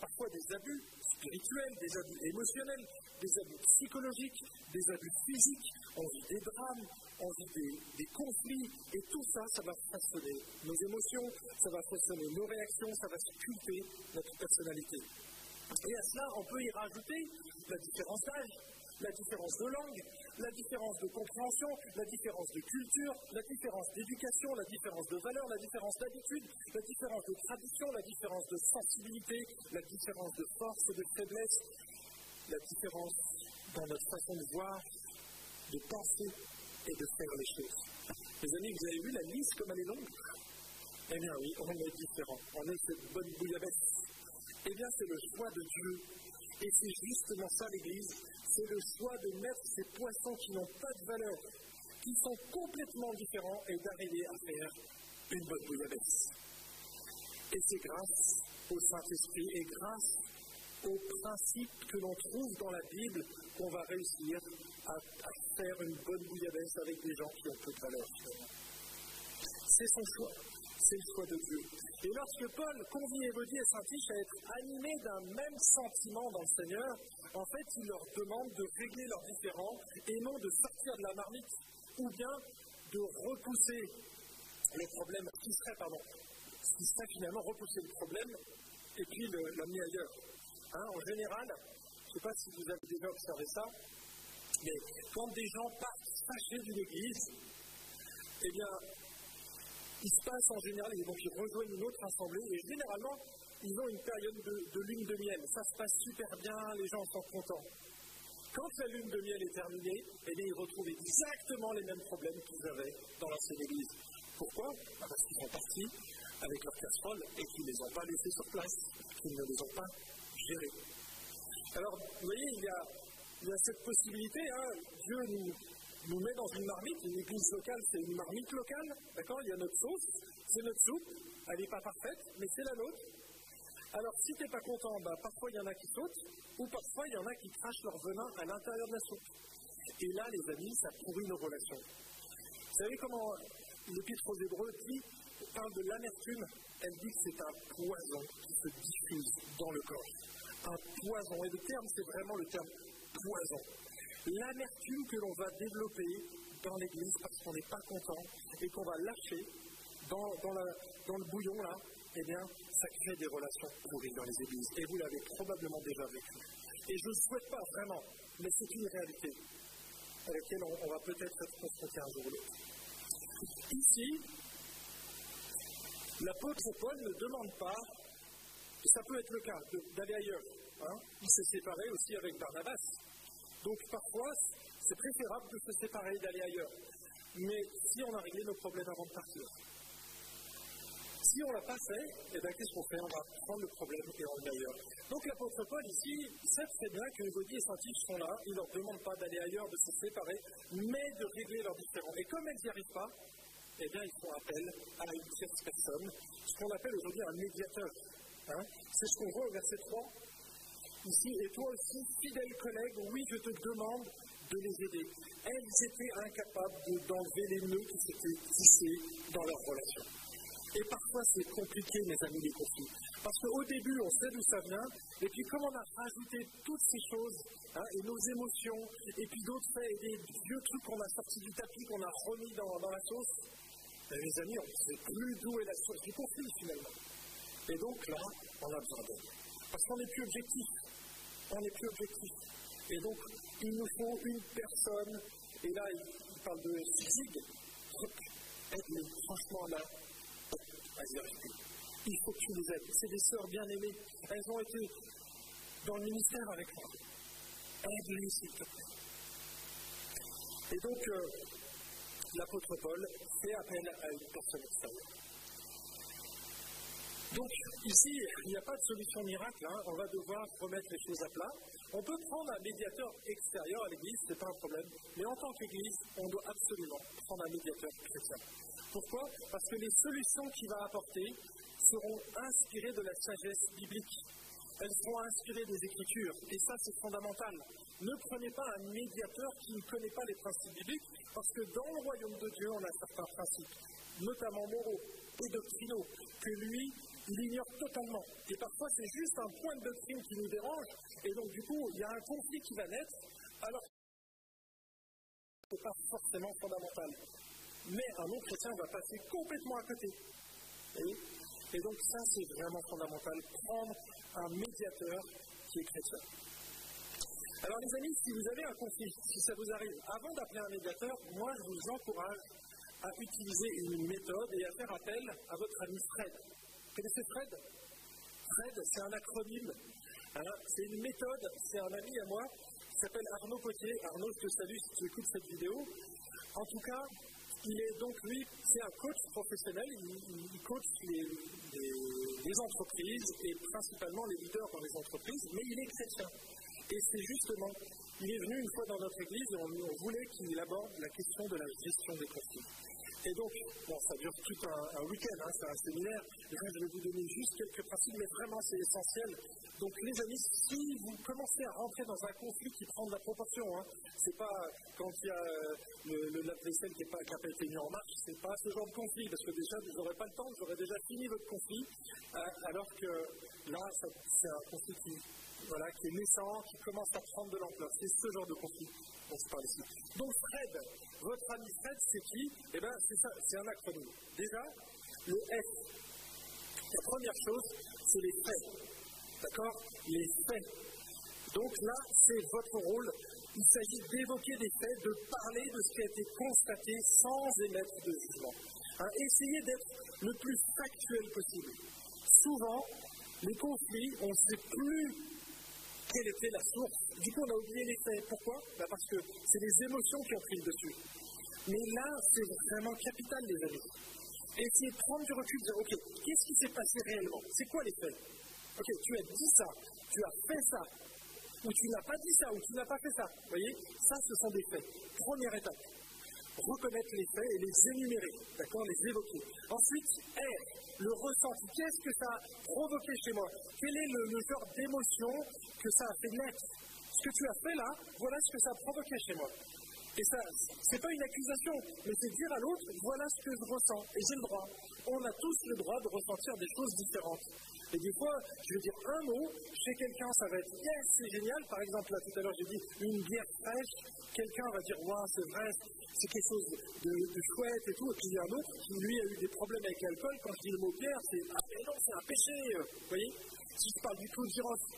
parfois des abus spirituels, des abus émotionnels, des abus psychologiques, des abus physiques, on vit des drames, on vit des, conflits, et tout ça, ça va façonner nos émotions, ça va façonner nos réactions, ça va sculpter notre personnalité. Et à cela, on peut y rajouter la différence d'âge, la différence de langue, la différence de compréhension, la différence de culture, la différence d'éducation, la différence de valeur, la différence d'habitude, la différence de tradition, la différence de sensibilité, la différence de force et de faiblesse, la différence dans notre façon de voir, de penser et de faire les choses. Les amis, vous avez vu la liste comme elle est longue? Eh bien oui, on est différents. On est cette bonne bouillabaisse. Eh bien, c'est le choix de Dieu. Et c'est justement ça l'Église, c'est le choix de mettre ces poissons qui n'ont pas de valeur, qui sont complètement différents, et d'arriver à faire une bonne bouillabaisse. Et c'est grâce au Saint-Esprit et grâce aux principes que l'on trouve dans la Bible qu'on va réussir à, faire une bonne bouillabaisse avec des gens qui ont peu de valeur. C'est son choix. C'est le choix de Dieu. Et lorsque Paul convie Évodie et Saint-Tiche à être animés d'un même sentiment dans le Seigneur, en fait, il leur demande de régler leurs différends et non de sortir de la marmite ou bien de repousser le problème, qui serait, pardon, qui serait finalement repousser le problème et puis l'amener ailleurs. Hein, en général, je ne sais pas si vous avez déjà observé ça, mais quand des gens partent fâchés d'une église, eh bien, il se passe en général, et donc ils rejoignent une autre assemblée, et généralement, ils ont une période de, lune de miel. Ça se passe super bien, les gens sont contents. Quand la lune de miel est terminée, eh ils retrouvent exactement les mêmes problèmes qu'ils avaient dans l'ancienne église. Pourquoi? Bah, Parce qu'ils sont partis avec leur casserole et qu'ils ne les ont pas laissés sur place, qu'ils ne les ont pas gérés. Alors, vous voyez, il y a, il y a cette possibilité, hein, Dieu nous, nous met dans une marmite, une église locale, c'est une marmite locale, d'accord Il y a notre sauce, c'est notre soupe, elle n'est pas parfaite, mais c'est la nôtre. Alors, si tu n'es pas content, bah, parfois il y en a qui sautent, ou parfois il y en a qui crachent leur venin à l'intérieur de la soupe. Et là, les amis, ça pourrit nos relations. Vous savez comment l'Épître aux Hébreux dit, parle de l'amertume Elle dit que c'est un poison qui se diffuse dans le corps. Un poison. Et le terme, c'est vraiment le terme poison l'amertume que l'on va développer dans l'Église parce qu'on n'est pas content et qu'on va lâcher dans, le bouillon là, eh bien, ça crée des relations pourries dans les églises. Et vous l'avez probablement déjà vécu. Et je ne souhaite pas vraiment, mais c'est une réalité à laquelle on, va peut-être être confronté un jour ou l'autre. Ici, l'apôtre Paul ne demande pas, et ça peut être le cas, d'aller ailleurs. Hein. Il s'est séparé aussi avec Barnabas. Donc parfois, c'est préférable de se séparer et d'aller ailleurs. Mais si on a réglé nos problèmes avant de partir, si on ne l'a pas fait, eh bien, qu'est-ce qu'on fait? On va prendre le problème et on ailleurs. Donc l'apôtre Paul ici sait très bien que Gaudi et saint sont là, il ne leur demande pas d'aller ailleurs, de se séparer, mais de régler leurs différends. Et comme elles n'y arrivent pas, eh bien, ils font appel à une tierce personne, ce qu'on appelle aujourd'hui un médiateur. Hein. C'est ce qu'on voit au verset 3 et toi aussi, fidèle collègue, oui, je te demande de les aider. Elles étaient incapables d'enlever les nœuds qui s'étaient tissés dans leur relation. Et parfois, c'est compliqué, mes amis, les conflits. Parce qu'au début, on sait d'où ça vient, et puis comme on a rajouté toutes ces choses, hein, et nos émotions, et puis d'autres faits, et des vieux trucs qu'on a sortis du tapis, qu'on a remis dans, la sauce, ben, mes amis, on ne sait plus d'où est la source du conflit, finalement. Et donc là, on a besoin d'aide. Parce qu'on n'est plus objectif on n'est plus objectif. Et donc, il nous faut une personne, et là, il, parle de physique, aide-les, franchement, là, vas-y, Il faut que tu les aides. C'est des sœurs bien-aimées. Elles ont été dans le ministère avec moi. Aide-les, s'il. Et donc, euh, l'apôtre Paul fait appel à une personne. Donc ici, il n'y a pas de solution miracle, hein. on va devoir remettre les choses à plat. On peut prendre un médiateur extérieur à l'Église, ce n'est pas un problème, mais en tant qu'Église, on doit absolument prendre un médiateur chrétien. Pourquoi? Parce que les solutions qu'il va apporter seront inspirées de la sagesse biblique. Elles seront inspirées des Écritures, et ça c'est fondamental. Ne prenez pas un médiateur qui ne connaît pas les principes bibliques, parce que dans le royaume de Dieu, on a certains principes, notamment moraux et doctrinaux, que lui, il ignore totalement. Et parfois, c'est juste un point de doctrine qui nous dérange, et donc du coup, il y a un conflit qui va naître, alors ce n'est pas forcément fondamental. Mais un non-chrétien va passer complètement à côté. Et, donc ça, c'est vraiment fondamental, prendre un médiateur qui est chrétien. Alors les amis, si vous avez un conflit, si ça vous arrive, avant d'appeler un médiateur, moi je vous encourage à utiliser une méthode et à faire appel à votre ami Fred connaissez Fred? Fred, c'est un acronyme. Hein, c'est une méthode. C'est un ami à moi qui s'appelle Arnaud Potier. Arnaud, je te salue si tu écoutes cette vidéo. En tout cas, il est donc, lui, c'est un coach professionnel. Il, coach les, entreprises et principalement les leaders dans les entreprises, mais il est chrétien. Et c'est justement, il est venu une fois dans notre église et on, on voulait qu'il aborde la question de la gestion des conflits. Et donc, bon, ça dure tout un, week-end, hein, c'est un séminaire. Et là, je vais vous donner juste quelques principes, mais vraiment, c'est essentiel. Donc, les amis, si vous commencez à rentrer dans un conflit qui prend de la proportion, hein, c'est pas quand il y a euh, le, le lave-vaisselle qui n'a pas, été mis en marche, c'est pas ce genre de conflit, parce que déjà, vous n'aurez pas le temps, vous aurez déjà fini votre conflit, euh, alors que là, c'est un conflit qui, voilà, qui est naissant, qui commence à prendre de l'ampleur. C'est ce genre de conflit dont je parle ici. Donc Fred, votre ami Fred, c'est qui Eh bien, c'est ça, c'est un acronyme. Déjà, le F. La première chose, c'est les faits. D'accord Les faits. Donc là, c'est votre rôle. Il s'agit d'évoquer des faits, de parler de ce qui a été constaté sans émettre de jugement. Hein, essayez d'être le plus factuel possible. Souvent, les conflits, on ne sait plus quelle était la source. Du coup, on a oublié les faits. Pourquoi? Bah, Parce que c'est les émotions qui ont pris le dessus. Mais là, c'est vraiment capital, les amis. Essayez de prendre du recul, dire, OK, qu'est-ce qui s'est passé réellement? C'est quoi les faits? OK, tu as dit ça, tu as fait ça, ou tu n'as pas dit ça, ou tu n'as pas fait ça. Vous voyez? Ça, ce sont des faits. Première étape reconnaître les faits et les énumérer, d'accord, les évoquer. Ensuite, R, le ressenti. Qu'est-ce que ça a provoqué chez moi? Quel est le, genre d'émotion que ça a fait naître? Ce que tu as fait là, voilà ce que ça a provoqué chez moi. Et ça, c'est pas une accusation, mais c'est dire à l'autre, voilà ce que je ressens, et j'ai le droit. On a tous le droit de ressentir des choses différentes. Et des fois, je vais dire un mot, chez quelqu'un, ça va être yes, c'est génial. Par exemple, là tout à l'heure, j'ai dit une bière fraîche. Quelqu'un va dire waouh, c'est vrai, c'est quelque chose de, chouette et tout. Et puis il y a un autre qui, lui, a eu des problèmes avec l'alcool. Quand je dis le mot bière, c'est ah, c'est un péché. Vous voyez Si je parle du clou de girofle,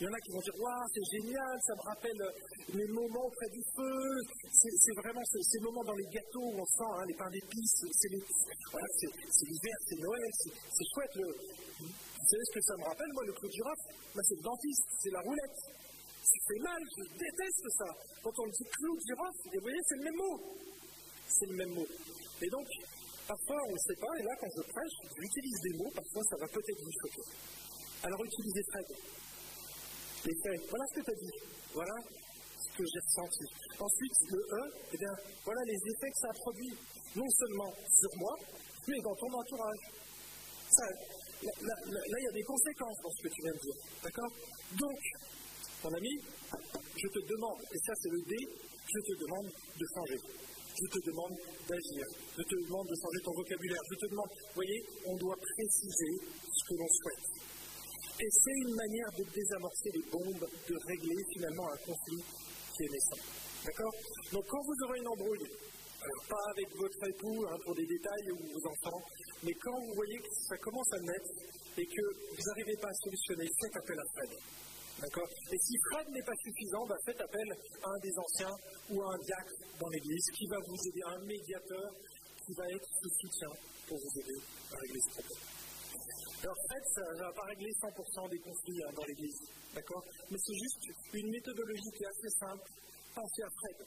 il y en a qui vont dire Waouh, c'est génial, ça me rappelle les moments près du feu. C'est vraiment ces, moments dans les gâteaux où on sent hein, les pains d'épices. C'est l'hiver, c'est Noël, c'est chouette. Le, vous savez ce que ça me rappelle, moi, le clou girofle bah, C'est le dentiste, c'est la roulette. C'est mal, je déteste ça. Quand on dit clou de girofle, vous voyez, c'est le même mot. C'est le même mot. Et donc, parfois, on ne sait pas, et là, quand je prêche, j'utilise des mots, parfois, ça va peut-être vous choquer. Alors, utilisez Fred. Les faits, voilà ce que tu as dit. Voilà ce que j'ai ressenti. Ensuite, le E, eh bien, voilà les effets que ça a produit, non seulement sur moi, mais dans ton entourage. Ça, là, il y a des conséquences dans ce que tu viens de dire. D'accord? Donc, mon ami, je te demande, et ça c'est le D, je te demande de changer. Je te demande d'agir. Je te demande de changer ton vocabulaire. Je te demande, vous voyez, on doit préciser ce que l'on souhaite. Et c'est une manière de désamorcer les bombes, de régler finalement un conflit qui est naissant. D'accord? Donc quand vous aurez une embrouille, alors pas avec votre époux hein, pour des détails ou vos enfants, mais quand vous voyez que ça commence à naître et que vous n'arrivez pas à solutionner, faites appel à Fred. D'accord? Et si Fred n'est pas suffisant, bah, faites appel à un des anciens ou à un diacre dans l'église qui va vous aider, un médiateur qui va être de soutien pour vous aider à régler ce problème. Alors Fred, ça ne va pas régler 100% des conflits hein, dans l'église, d'accord? Mais c'est juste une méthodologie qui est assez simple. Pensez à Fred.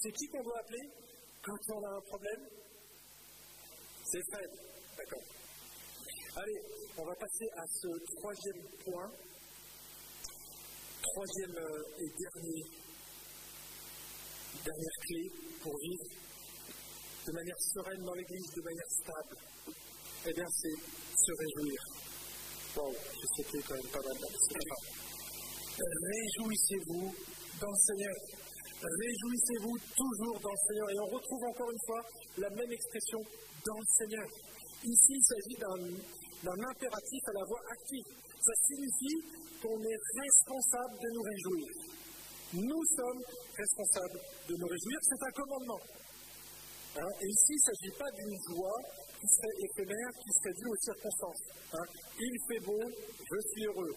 C'est qui qu'on doit appeler quand on a un problème? C'est Fred. D'accord? Allez, on va passer à ce troisième point. Troisième euh, et dernier, dernière clé pour vivre de manière sereine dans l'Église, de manière stable. Eh bien, c'est se réjouir. Wow, c'était quand même pas mal. Réjouissez-vous dans le Seigneur. Réjouissez-vous toujours dans le Seigneur. Et on retrouve encore une fois la même expression dans le Seigneur. Ici, il s'agit d'un impératif à la voix active. Ça signifie qu'on est responsable de nous réjouir. Nous sommes responsables de nous réjouir. C'est un commandement. Hein, et ici, il ne s'agit pas d'une joie qui serait éphémère, qui serait due aux circonstances. Hein. Il fait beau, je suis heureux.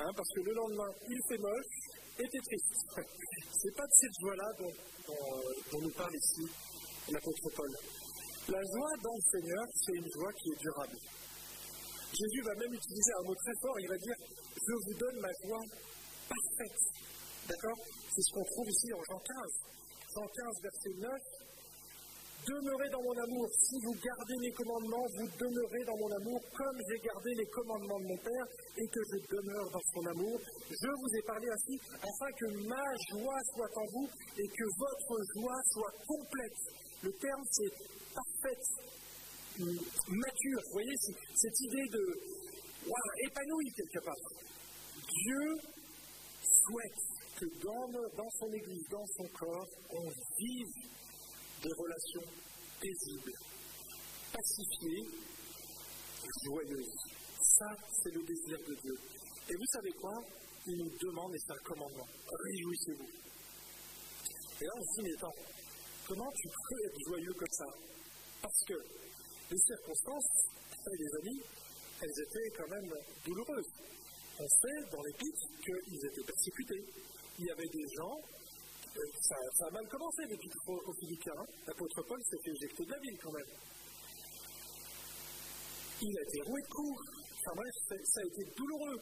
Hein, parce que le lendemain, il fait moche, et t'es triste. Ce n'est pas de cette joie-là dont, dont, nous parle ici l'apôtre Paul. La joie dans le Seigneur, c'est une joie qui est durable. Jésus va même utiliser un mot très fort, il va dire Je vous donne ma joie parfaite. D'accord? C'est ce qu'on trouve ici en Jean 15. Jean 15, verset 9. Demeurez dans mon amour. Si vous gardez mes commandements, vous demeurez dans mon amour comme j'ai gardé les commandements de mon Père et que je demeure dans son amour. Je vous ai parlé ainsi afin que ma joie soit en vous et que votre joie soit complète. Le terme, c'est parfaite, mature. Vous voyez, cette idée de wow, épanoui quelque part. Dieu souhaite que dans son Église, dans son corps, on vive des relations paisibles, pacifiées, joyeuses. Ça, c'est le désir de Dieu. Et vous savez quoi? Il nous demande, et c'est un commandement, réjouissez-vous. Et là, on se dit, mais comment tu peux être joyeux comme ça? Parce que les circonstances, les amis, elles étaient quand même douloureuses. On sait dans l'Épître qu'ils étaient persécutés. Il y avait des gens, euh, ça, a mal commencé l'Épître aux Philippiens. L'apôtre Paul s'est fait éjecter de la ville quand même. Il a été roué de coups. Enfin bref, ça a été douloureux.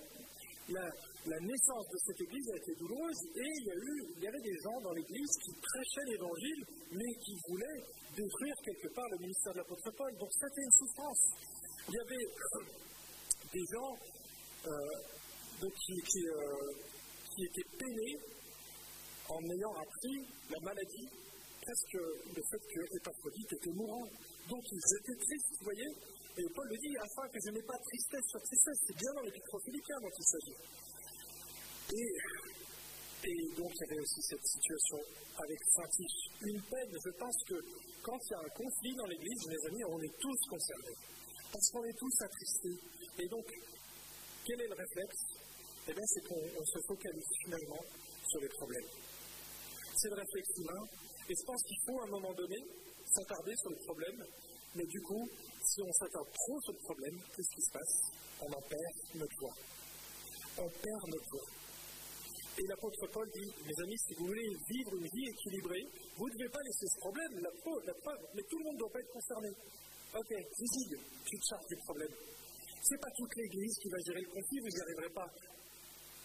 La, naissance de cette église a été douloureuse et il y, a eu, il y avait des gens dans l'église qui prêchaient l'évangile mais qui voulaient détruire quelque part le ministère de l'apôtre Paul. Donc c'était une souffrance. Il y avait des gens euh, qui, qui, euh, qui, étaient peinés en ayant appris la maladie, presque le fait que Épaphrodite était mourant. Donc ils étaient tristes, vous voyez Et Paul le dit, afin que je n'ai pas tristesse sur tristesse. C'est bien dans l'épître philippiens dont il s'agit. Et, et, donc il y avait aussi cette situation avec Saint-Tiche. Une peine, je pense que quand il y a un conflit dans l'Église, mes amis, on est tous concernés. Parce qu'on est tous attristés. Et donc, quel est le réflexe? Eh bien, c'est qu'on se focalise finalement sur les problèmes. C'est le réflexe humain. Et je pense qu'il faut à un moment donné s'attarder sur le problème. Mais du coup, si on s'attarde trop sur le problème, qu'est-ce qui se passe? On en perd notre joie. On perd notre joie. Et l'apôtre Paul dit, mes amis, si vous voulez vivre une vie équilibrée, vous ne devez pas laisser ce problème, la preuve, la preuve, mais tout le monde ne doit pas être concerné. Ok, Zizig, tu te charges du problème. Ce n'est pas toute l'Église qui va gérer le conflit, vous n'y arriverez pas.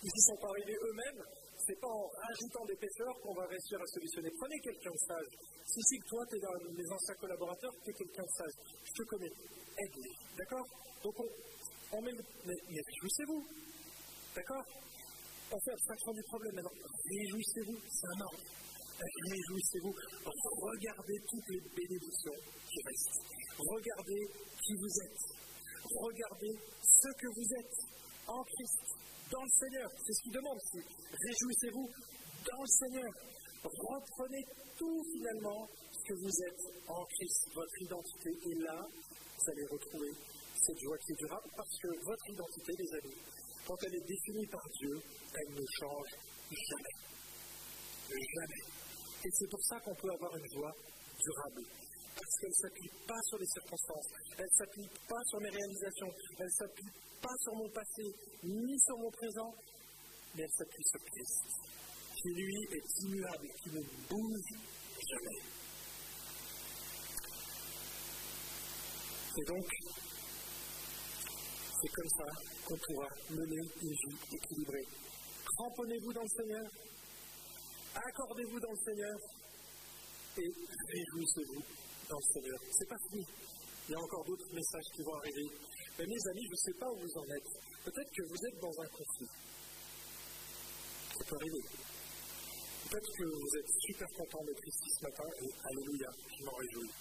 Ils y sont pas arrivés eux-mêmes, ce n'est pas en rajoutant des pêcheurs qu'on va réussir à solutionner. Prenez quelqu'un de sage. Si c'est que toi, tu es dans les anciens collaborateurs, tu es quelqu'un de sage. Je te connais. Aide-les. D'accord? Donc, on, met. Mais, mais réjouissez-vous. D'accord? On fait abstraction du problème maintenant. Réjouissez-vous. C'est un ordre. Réjouissez-vous. Regardez toutes les bénédictions qui restent. Regardez qui vous êtes. Regardez ce que vous êtes en Christ, dans le Seigneur. C'est ce qu'il demande. Réjouissez-vous dans le Seigneur. Reprenez tout finalement ce que vous êtes en Christ, votre identité. Et là, vous allez retrouver cette joie qui est durable parce que votre identité, les amis, quand elle est définie par Dieu, elle ne change jamais. Jamais. Et c'est pour ça qu'on peut avoir une joie durable parce qu'elle ne s'appuie pas sur les circonstances, elle ne s'appuie pas sur mes réalisations, elle ne s'appuie pas sur mon passé, ni sur mon présent, mais elle s'appuie sur Christ, qui lui est immuable, qui ne bouge jamais. Et donc, c'est comme ça qu'on pourra mener une vie équilibrée. Cramponnez-vous dans le Seigneur, accordez-vous dans le Seigneur. Et réjouissez-vous dans le Seigneur. C'est pas fini. Il y a encore d'autres messages qui vont arriver. Mais mes amis, je ne sais pas où vous en êtes. Peut-être que vous êtes dans un conflit. Ça peut arriver. Peut-être que vous êtes super content d'être ici ce matin et Alléluia, je m'en réjouis.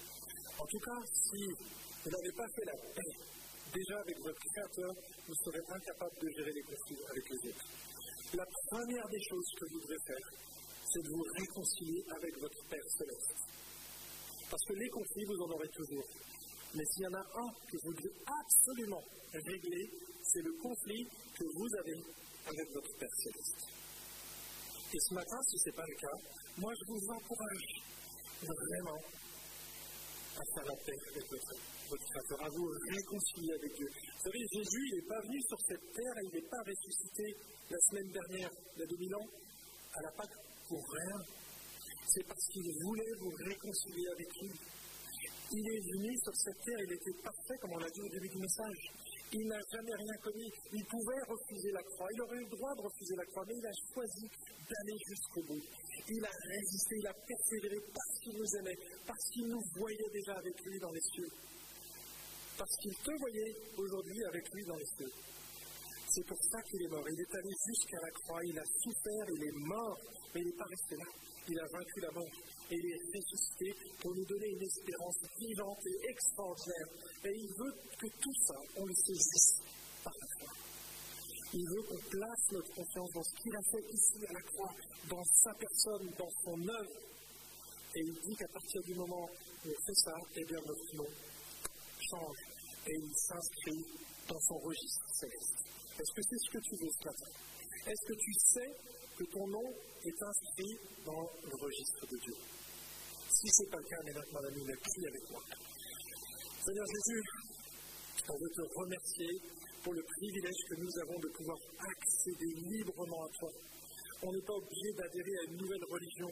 En tout cas, si vous n'avez pas fait la paix déjà avec votre Créateur, vous serez incapable de gérer les conflits avec les autres. La première des choses que vous devez faire, c'est de vous réconcilier avec votre Père céleste. Parce que les conflits, vous en aurez toujours. Mais s'il y en a un que vous devez absolument régler, c'est le conflit que vous avez avec votre Père Céleste. Et ce matin, si ce n'est pas le cas, moi je vous encourage vraiment à faire la paix avec votre, votre Créateur, à vous réconcilier avec Dieu. Vous savez, Jésus, n'est pas venu sur cette terre et il n'est pas ressuscité la semaine dernière, il y a 2000 ans, à la Pâque pour rien c'est parce qu'il voulait vous réconcilier avec lui. Il est venu sur cette terre, il était parfait, comme on l'a dit au début du message. Il n'a jamais rien commis. Il pouvait refuser la croix. Il aurait eu le droit de refuser la croix, mais il a choisi d'aller jusqu'au bout. Il a résisté, il a persévéré parce qu'il nous aimait, parce qu'il nous voyait déjà avec lui dans les cieux. Parce qu'il te voyait aujourd'hui avec lui dans les cieux. C'est pour ça qu'il est mort. Il est allé jusqu'à la croix, il a souffert, il est mort, mais il n'est pas resté là il a vaincu la mort. et il est ressuscité pour nous donner une espérance vivante et extraordinaire. Et il veut que tout ça, on le saisisse par la. Il veut qu'on place notre confiance dans ce qu'il a fait ici à la croix, dans sa personne, dans son œuvre. Et il dit qu'à partir du moment où on fait ça, eh bien notre nom change et il s'inscrit dans son registre céleste. Est-ce que c'est ce que tu veux ce matin? Est-ce que tu sais que ton nom est inscrit dans le registre de Dieu Si ce n'est pas le cas, mesdames, mon ami, prie avec moi. Seigneur Jésus, on veut te remercier pour le privilège que nous avons de pouvoir accéder librement à toi. On n'est pas obligé d'adhérer à une nouvelle religion,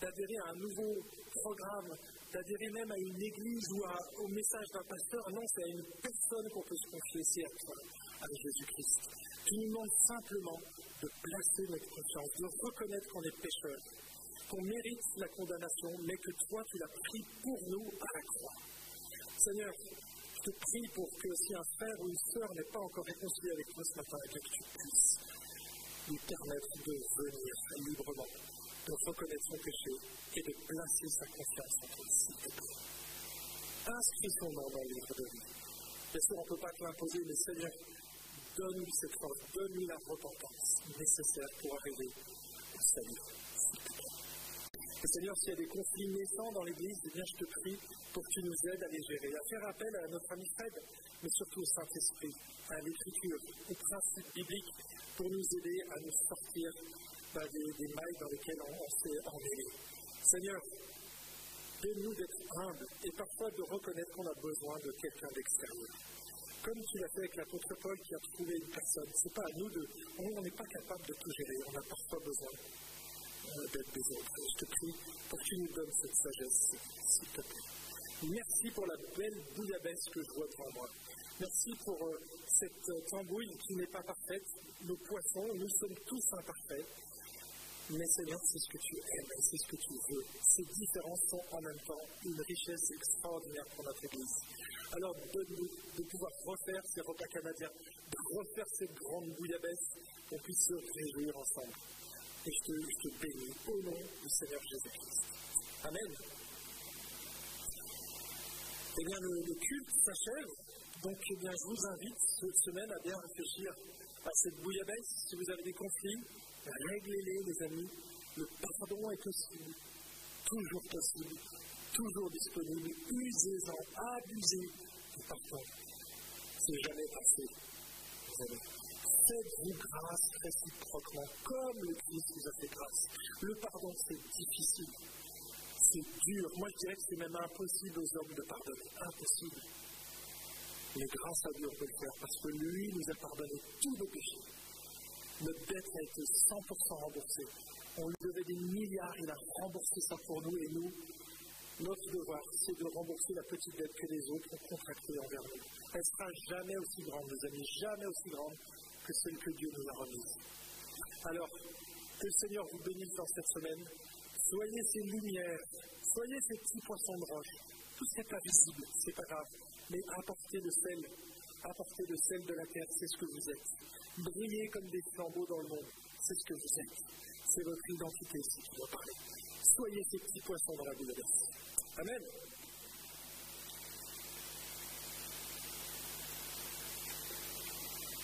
d'adhérer à un nouveau programme, d'adhérer même à une église ou au message d'un pasteur. Non, c'est à une personne qu'on peut se confier, c'est à toi, à Jésus-Christ. Tu nous demandes simplement de placer notre confiance, de reconnaître qu'on est pécheur, qu'on mérite la condamnation, mais que toi, tu l'as pris pour nous à la croix. Seigneur, je te prie pour que si un frère ou une sœur n'est pas encore réconcilié avec toi ce matin, que tu puisses lui permettre de venir librement de reconnaître son péché et de placer sa confiance en toi, s'il te. Inscris son nom dans le livre de vie. Bien sûr, on ne peut pas te l'imposer, mais Seigneur, donne-lui cette force, donne-lui la repentance nécessaire pour arriver au salut. Et Seigneur, s'il y a des conflits naissants dans l'Église, eh bien, je te prie pour que tu nous aides à les gérer, à faire appel à notre ami Fred, mais surtout au Saint-Esprit, à l'Écriture, aux principes bibliques, pour nous aider à nous sortir des, mailles dans lesquelles on, s'est emmêlé. Seigneur, donne-nous d'être humbles et parfois de reconnaître qu'on a besoin de quelqu'un d'extérieur. Comme tu l'as fait avec l'apôtre Paul qui a trouvé une personne. C'est pas à nous de. On n'est pas capable de tout gérer. On a parfois besoin euh, d'être des autres. Je te prie pour que tu nous donnes cette sagesse, s'il te plaît. Merci pour la belle bouillabaisse que je vois devant moi. Merci pour euh, cette euh, tambouille qui n'est pas parfaite. Nos poissons, nous sommes tous imparfaits. Mais Seigneur, c'est ce que tu aimes, c'est ce que tu veux. Ces différences sont en même temps une richesse extraordinaire pour notre Église. Alors donne-nous de pouvoir refaire ces repas canadiens, de refaire cette grande bouillabaisse, qu'on puisse se réjouir ensemble. Et je te, bénis au nom du Seigneur Jésus-Christ. Amen. Eh bien, le, culte s'achève. Donc, eh bien, je vous invite cette semaine à bien réfléchir à cette bouillabaisse. Si vous avez des conflits, Réglez-les, les amis. Le pardon est possible, toujours possible, toujours disponible. Usez-en, abusez du pardon. C'est jamais passé, Faites-vous grâce réciproquement, comme le Christ vous a fait grâce. Le pardon, c'est difficile. C'est dur. Moi, je dirais que c'est même impossible aux hommes de pardonner. Impossible. Mais grâce à Dieu, on peut le faire parce que lui nous a pardonné tous nos péchés. Notre dette a été 100% remboursée. On lui devait des milliards, il a remboursé ça pour nous et nous, notre devoir, c'est de rembourser la petite dette que les autres ont contractée envers nous. Elle sera jamais aussi grande, mes amis, jamais aussi grande que celle que Dieu nous a remise. Alors, que le Seigneur vous bénisse dans cette semaine. Soyez ces lumières, soyez ces petits poissons de roche. Tout ce n'est pas visible, c'est pas grave, mais apportez le sel, apportez le sel de la terre, c'est ce que vous êtes. Brillez comme des flambeaux dans le monde. C'est ce que vous êtes. C'est votre identité, si tu dois parler. Soyez ces petits poissons dans la boule Amen.